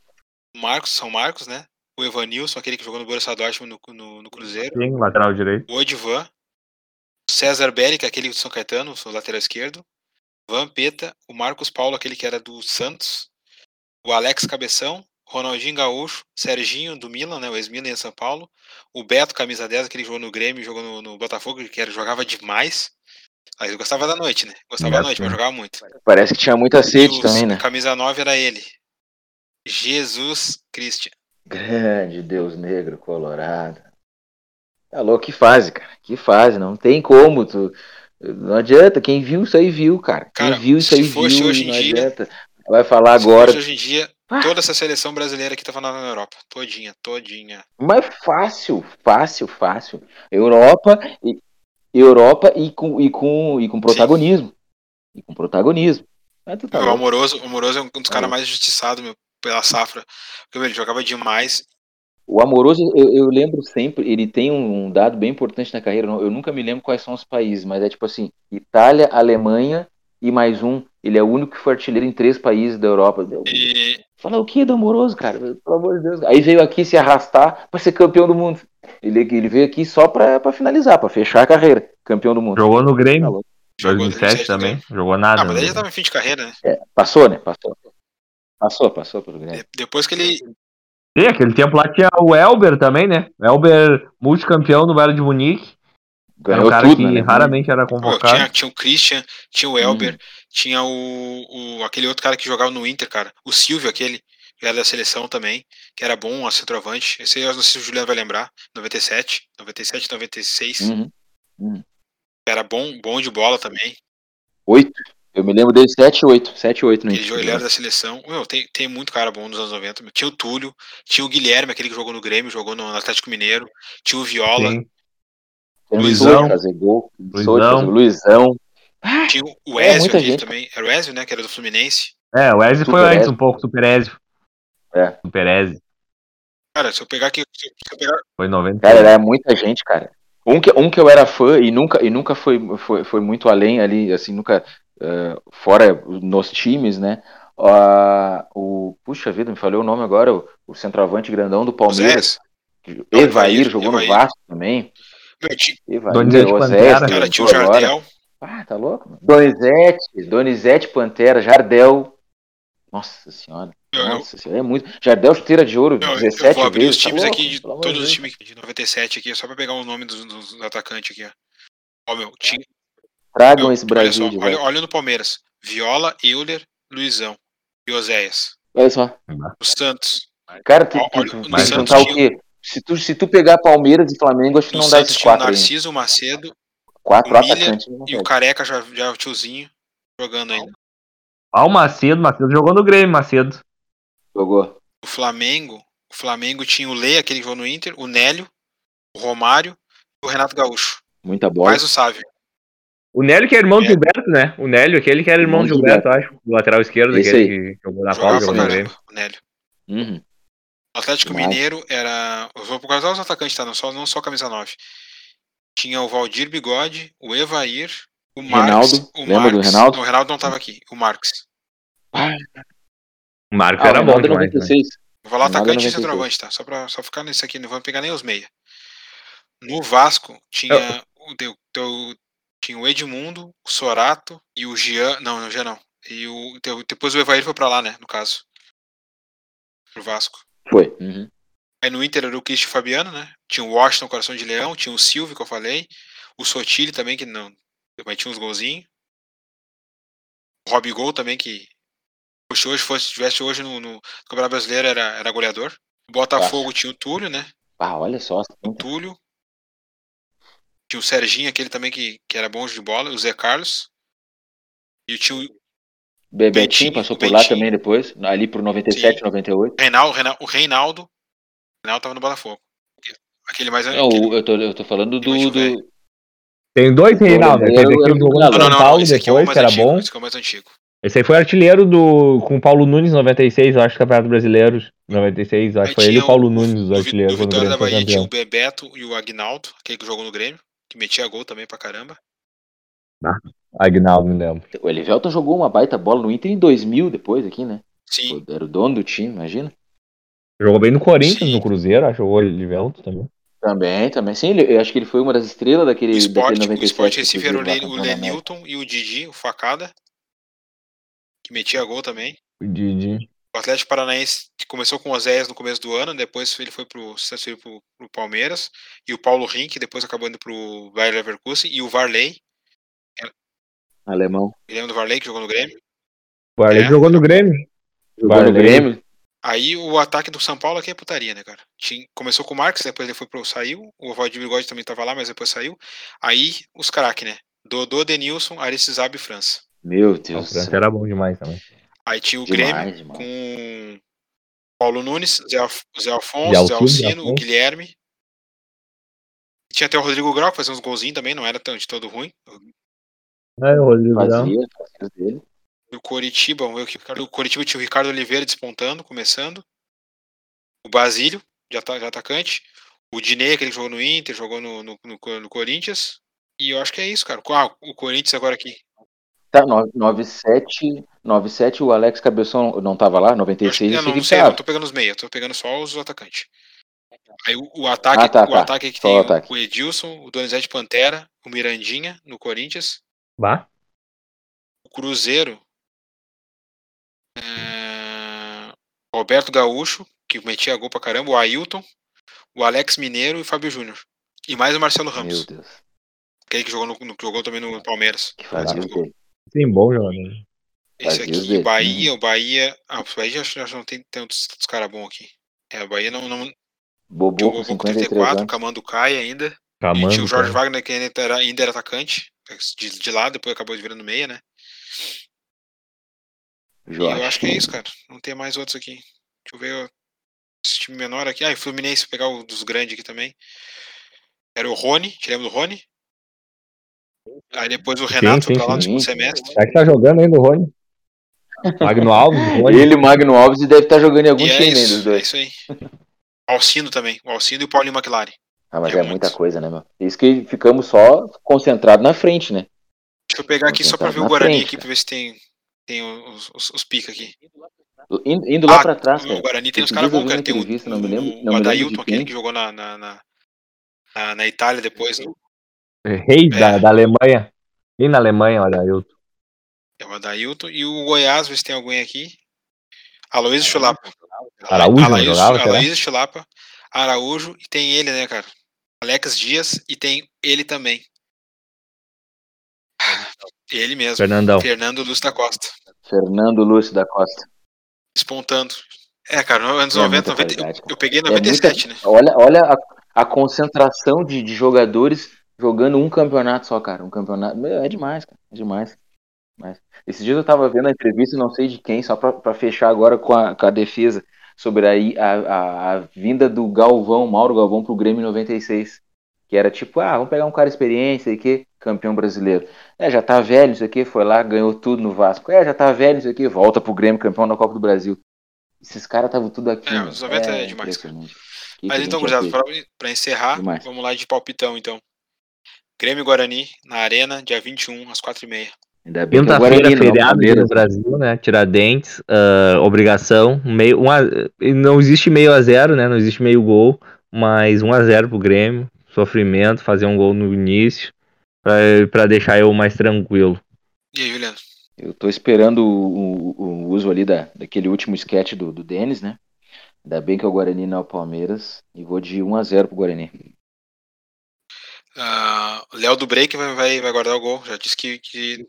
Marcos, São Marcos, né? O Evanilson, aquele que jogou no Borussia Dortmund no, no, no Cruzeiro. Sim, lateral direito. O Odivan, César é aquele do São Caetano, o lateral esquerdo. Vampeta, o Marcos Paulo, aquele que era do Santos. O Alex Cabeção, Ronaldinho Gaúcho, Serginho do Milan, né, o ex-Milan em São Paulo. O Beto, camisa 10, que ele jogou no Grêmio, jogou no, no Botafogo, que era, jogava demais. Mas eu gostava da noite, né? Gostava da noite, mas jogava muito. Parece que tinha muita sede também, né? camisa 9 era ele. Jesus Christian. Grande Deus negro colorado. Tá louco, que fase, cara. Que fase, não tem como. Tu... Não adianta, quem viu isso aí viu, cara. Quem Cara, viu isso aí fosse viu, hoje em não dia- adianta. Vai falar Se agora. fosse Hoje em dia, toda essa seleção brasileira que tava na na Europa. Todinha, todinha. Mas fácil, fácil, fácil. Europa e Europa e com e com e com protagonismo. E com protagonismo. Mas tu tá o. Amoroso, o Amoroso é um dos Tá caras mais injustiçados, meu, pela safra. Porque meu, ele jogava demais. O Amoroso, eu, eu lembro sempre, ele tem um, um dado bem importante na carreira. Eu nunca me lembro quais são os países, mas é tipo assim: Itália, Alemanha e mais um. Ele é o único que foi artilheiro em três países da Europa. Eu- E Fala o que do Amoroso, cara? Pelo amor de Deus. Aí veio aqui se arrastar pra ser campeão do mundo. Ele, ele veio aqui só pra, pra finalizar, pra fechar a carreira. Campeão do mundo. Jogou no Grêmio, louco. jogou 2007 também. Jogou nada. Ah, mas ele já Grêmio. tava em fim de carreira, né? É, passou, né? Passou. Passou, passou pelo Grêmio. De- Depois que ele. Sim, aquele tempo lá tinha o Elber também, né? O Elber, multicampeão do Bayern de Munique. Era Ganhou um cara tudo, que né? raramente era convocado. tinha, tinha o Christian, tinha o Elber, Uhum. tinha o, o. aquele outro cara que jogava no Inter, cara. O Silvio, aquele. Que era da seleção também, que era bom, a centroavante. Esse aí eu não sei se o Juliano vai lembrar. 97, 97, 96. Uhum. Era bom, bom de bola também. Oito. Eu me lembro dele 7 8. 7 8 no Ele, Inter. jo- ele era da seleção. Meu, tem, tem muito cara bom nos anos 90. meu. Tinha o Túlio, tinha o Guilherme, aquele que jogou no Grêmio, jogou no Atlético Mineiro. Tinha o Viola, Sim. Luizão. fazer gol. Luizão. Luizão. tinha o É, Ezio, aquele gente. também. Era o Ezio, né? Que era do Fluminense. É, o Ezio foi antes um pouco, Super Ezio. É. Super Ezio. Cara, se eu pegar aqui. Se eu pegar, Foi 90. Cara, era muita gente, cara. Um que, um que eu era fã e nunca, e nunca foi, foi, foi muito além ali, assim, nunca eh, fora nos times, né? Ah, o, puxa vida, me falou o nome agora, o, o centroavante grandão do o Palmeiras. Zé, Evair, Evair, jogou Evair. no Vasco também. meu, Evair, Donizete Osés, Pantera. que cara, tinha o. Jardel. Ah, tá louco? Donizete, Donizete Pantera, Jardel. Nossa senhora. Eu- eu- Nossa senhora, é muito. Jardel chuteira de ouro, eu 17 vou abrir os vezes. tá times louco? aqui, de todos os times de 97 aqui, só pra pegar o nome dos, dos atacantes aqui, ó. Ó, meu, tinha, Tragam esse olha Brasil só, de olha, volta. olha no Palmeiras. Viola, Euler, Luizão e Oséias. Olha só. O Santos. Cara, tu, olha, tu, tu vai Santos o quê? Se tu, se tu pegar Palmeiras e Flamengo, acho que No não dá Santos esses o quatro aí. Narciso Macedo Quatro o Miller atacantes. não e o. Careca já, já o tiozinho jogando ainda. Ah, o Macedo, Macedo jogou no Grêmio, Macedo. Jogou. O Flamengo, o Flamengo tinha o Lei, aquele que jogou no Inter, o Nélio, o Romário e o Renato Gaúcho. Muita bola. Mais o Sávio. O Nélio que é irmão do É. Gilberto, né? O Nélio, aquele que era irmão do Gilberto, eu acho. O lateral esquerdo, Esse aquele que jogou na Copa, Grêmio. caramba, o Nélio. Uhum. O Atlético. Mineiro era. Eu vou por causa dos atacantes, tá? Não só, não só camisa 9. Tinha o Valdir Bigode, o Evair, o. Reinaldo, o lembra do Reinaldo? Não, o Reinaldo não tava aqui. O Marques. O Marcos Ah, era o bom é demais, né? 96. Vou falar Reinaldo é atacante e 96. centroavante, tá? Só pra só ficar nisso aqui, não vamos pegar nem os meia. No Vasco tinha o teu, teu- tinha o Edmundo, o Sorato e o Jean. Não, não, o Jean não. E o, teu- depois o Evair foi pra lá, né? No caso. Pro Vasco. Foi. Uhum. Aí no Inter era o Cristian Fabiano, né? Tinha o Washington, Coração de Leão, tinha o Silvio, que eu falei. O Sotile também, que não. Também tinha uns golzinhos. O Rob Gol também, que. Se hoje fosse, tivesse hoje no, no Campeonato Brasileiro, era, era goleador. Botafogo tinha o Túlio, né? Ah, olha só. O Túlio. Tinha o Serginho, aquele também que, que era bom de bola. O Zé Carlos. E tinha o Bebetinho Bentinho, passou o por lá também depois, ali pro 97, Sim. 98. Reinaldo. Reinaldo o Reinaldo. O Reinaldo tava no Botafogo. Aquele mais. Não, aquele- o- eu, tô, eu tô falando do. do... Tem dois Reinaldo? Tem goleiro aquele do Não, São não, não, Paulo esse aqui é o depois, que era antigo. bom. Esse aqui é o mais antigo. Esse aí foi artilheiro do, com o Paulo Nunes, 96, eu acho, Campeonato Brasileiro, 96, eu acho Aí que foi ele e o Paulo o- Nunes, os artilheiros, o Vitória da Bahia tinha o Bebeto e o Agnaldo, aquele que jogou no Grêmio, que metia gol também pra caramba. Agnaldo, me lembro. O Elivelton jogou uma baita bola no Inter em 2000 depois aqui, né? Sim, Pô, Era o dono do time, imagina. Jogou bem no Corinthians, Sim. no Cruzeiro, acho que jogou ele de Velto também. Também, também. Sim, ele- eu acho que ele foi uma das estrelas daquele, O Sport, daquele o 97. Sport que Recife era o, Le, o. Lenilton e o Didi, o Facada, que metia gol também. O Didi. O Atlético Paranaense que começou com o Oséias no começo do ano, depois ele foi pro, pro Palmeiras, e o Paulo Rink, que depois acabou indo pro Bayer Leverkusen, e o Varley, Alemão. lembra do Varley que jogou no Grêmio? O Arley É. jogou no Grêmio. Jogou no Varley. Grêmio. Aí o ataque do São Paulo aqui é putaria, né, cara? Tinha- começou com o Marques, depois ele foi pro saiu, o Valdir Bigode também tava lá, mas depois saiu. Aí os craques, né? Dodô, Denilson, Aristizábal e França. Meu O Deus do França era bom demais também. Aí tinha o Demais, Grêmio demais. com Paulo Nunes, Zé, Alf- Zé Afonso, Zé Zé Alcino, Zé Alcino, o Afonso. Guilherme. Tinha até o Rodrigo Grau, que fazia uns golzinhos também, não era tão de todo ruim. É, o Rodrigo Grau. Dele. Do Coritiba, vamos ver o que- o Coritiba tinha o Ricardo Oliveira despontando, começando. O Basílio, de ata- de atacante. O Dinei, aquele que jogou no Inter, jogou no, no, no no Corinthians. E eu acho que é isso, cara. Ah, o Corinthians agora aqui. Tá, no- 97, 97 o Alex Cabeção não tava lá, Eu, acho, 96 eu esse não, que sei, eu tava. não tô pegando os meias, eu tô pegando só os atacantes. Aí o, o ataque, Ah, tá, o tá. ataque que Só tem o ataque. o Edilson, o Donizete Pantera, o Mirandinha no Corinthians, Bah. o Cruzeiro, é, Roberto Gaúcho, que metia gol pra caramba, o Ailton, o Alex Mineiro e o Fábio Júnior. E mais o Marcelo Meu Ramos, Deus, aquele que jogou, no, no- que jogou também no Palmeiras. que fazia. Sim, bom jogador. Esse aqui, dele. Bahia, o Bahia. Ah, o Bahia acho que não tem tantos, tantos caras bons aqui. É, o Bahia não, não Bobô com gol com 53 34, anos. Camando Caia ainda. E Camando. tinha o Jorge cara. Wagner, que ainda era, ainda era atacante, de, de lá, depois acabou virando meia, né? E Jorge. eu acho que é isso, cara. Não tem mais outros aqui. Deixa eu ver esse time menor aqui. Ah, e o Fluminense, vou pegar o dos grandes aqui também. Era o Rony, te lembra do Rony? Aí depois o Renato sim, foi pra lá no sim. segundo semestre. Será que tá jogando ainda o Rony? Magno Alves, Rony. Ele, o Magno Alves, deve estar jogando em algum E é time aí dos isso, é dois. isso aí. O Alcino também. O Alcino e o Paulinho McLaren. Ah, mas É é, muita coisa, né, meu? Isso que ficamos só concentrados na frente, né? Deixa eu pegar aqui só pra ver o Guarani frente, aqui, cara. pra ver se tem, tem os, os, os pica aqui. Indo, indo lá Ah, pra trás, o cara. Guarani tem uns caras bons, cara. Tem o, entrevista, não me o- lembro- o não de Adailton, aquele que jogou na, na, na, na, na Itália depois. né? Rei da, É. da Alemanha. E na Alemanha, olha, eu. É o Adailton. E o Goiás, ver se tem alguém aqui. Aloysio Chulapa. Araújo Aloysio, jogava, será? Aloysio Chulapa, Araújo, e tem ele, né, cara? Alex Dias, e tem ele também. Ele mesmo. Fernandão. Fernando Lúcio da Costa. Fernando Lúcio da Costa. Despontando. É, cara, nos anos É 90, muita 90 qualidade, eu, peguei É muita- 97, né? Olha, olha a, a concentração de, de jogadores jogando um campeonato só, cara. Um campeonato. Meu, é demais, cara. É demais. Demais. Esses dias eu tava vendo a entrevista, não sei de quem, só pra, pra fechar agora com a, com a defesa, sobre a, a, a, vinda do Galvão, Mauro Galvão, pro Grêmio em 96. Que era tipo, ah, vamos pegar um cara experiente, isso aqui, campeão brasileiro. É, já tá velho, isso aqui, foi lá, ganhou tudo no Vasco. É, já tá velho, isso aqui, volta pro Grêmio, campeão da Copa do Brasil. Esses caras estavam tudo aqui. É, meu. os 90 é demais, cara. Que Mas que então, ter? pra, pra encerrar, Demais. vamos lá de palpitão, então. Grêmio Guarani, na Arena, dia 21, às 4h30. Ainda bem que é Quinta-feira, não feriado no Brasil, né? Tiradentes, ah, obrigação, meio, um a, não existe meio a zero, né? Não existe meio gol, mas 1 a 0 pro Grêmio, sofrimento, fazer um gol no início, pra, pra deixar eu mais tranquilo. E aí, Juliano? Eu tô esperando o, o- o uso ali da, daquele último sketch do, do Denis, né? Ainda bem que é o Guarani não é o Palmeiras. E vou de 1x0 pro Guarani. O Léo do Break vai, vai, vai guardar o gol. Já disse que. que...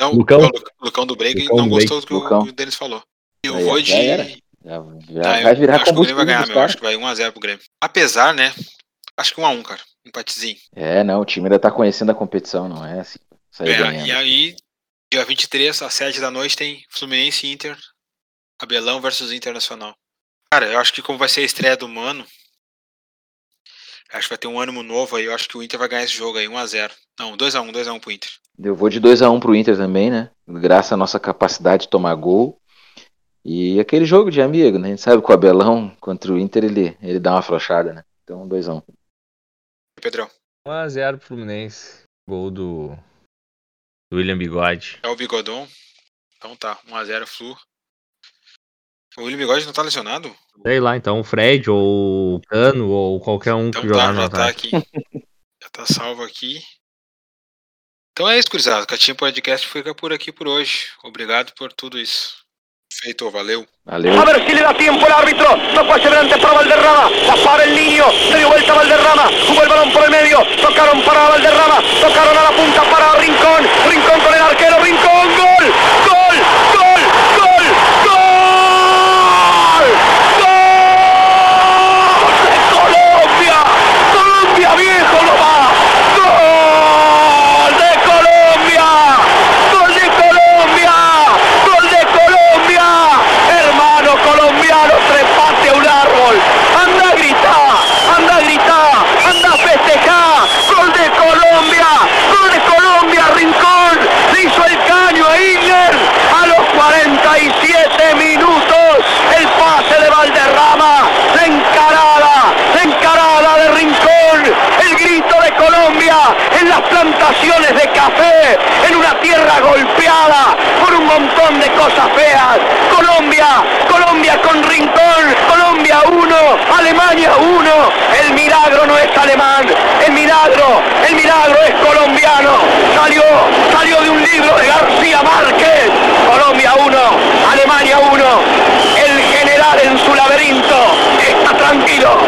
Não, Lucão? é o Lu- Lucão do Break Lucão não do gostou do que o, Lucão. o Denis falou. Eu Aí, vou já de. era. Já, já eu vai virar acho que o Grêmio vai ganhar, meu. Eu Acho que vai 1x0 pro Grêmio. Apesar, né? Acho que 1x1, cara. Empatezinho. É, não, o time ainda tá conhecendo a competição, não é assim. Sair É, ganhando. e aí, dia 23, às 7 da noite, tem Fluminense e Inter. Abelão versus Internacional. Cara, eu acho que como vai ser a estreia do Mano, acho que vai ter um ânimo novo aí. Eu acho que o Inter vai ganhar esse jogo aí, 1x0. Não, 2x1, 2x1 pro Inter. Eu vou de 2x1 pro Inter também, né? Graças à nossa capacidade de tomar gol. E aquele jogo de amigo, né? A gente sabe que o Abelão contra o Inter ele, ele dá uma afrouxada, né? Então 2x1. Pedrão, 1x0 pro Fluminense, gol do, do William Bigode. é o Bigodon. Então tá, 1x0 Flu. O William Bigode não tá lesionado? Sei lá, então o Fred ou o Cano ou qualquer um Então que jogar tá, no já tá ataque. aqui. já tá salvo aqui. Então é isso, gurizada. Catinha Podcast fica por aqui por hoje. Obrigado por tudo isso. Feito, valeu. Valeu. A ver si le da tiempo el árbitro. Tocó adelante para Valderrama. La para el niño. Se dio vuelta Valderrama. Jugó el balón por el medio. Tocaron para Valderrama. Tocaron a la punta para Rincón. Rincón con el arquero. Rincón. Gol. Gol. Tracy. Las plantaciones de café. En una tierra golpeada por un montón de cosas feas. Colombia. Colombia con Rincón. Colombia 1. Alemania 1. El milagro no es alemán. El milagro. El milagro es colombiano. Salió. Salió de un libro de García Márquez. Colombia 1. Alemania 1. El general en su laberinto está tranquilo.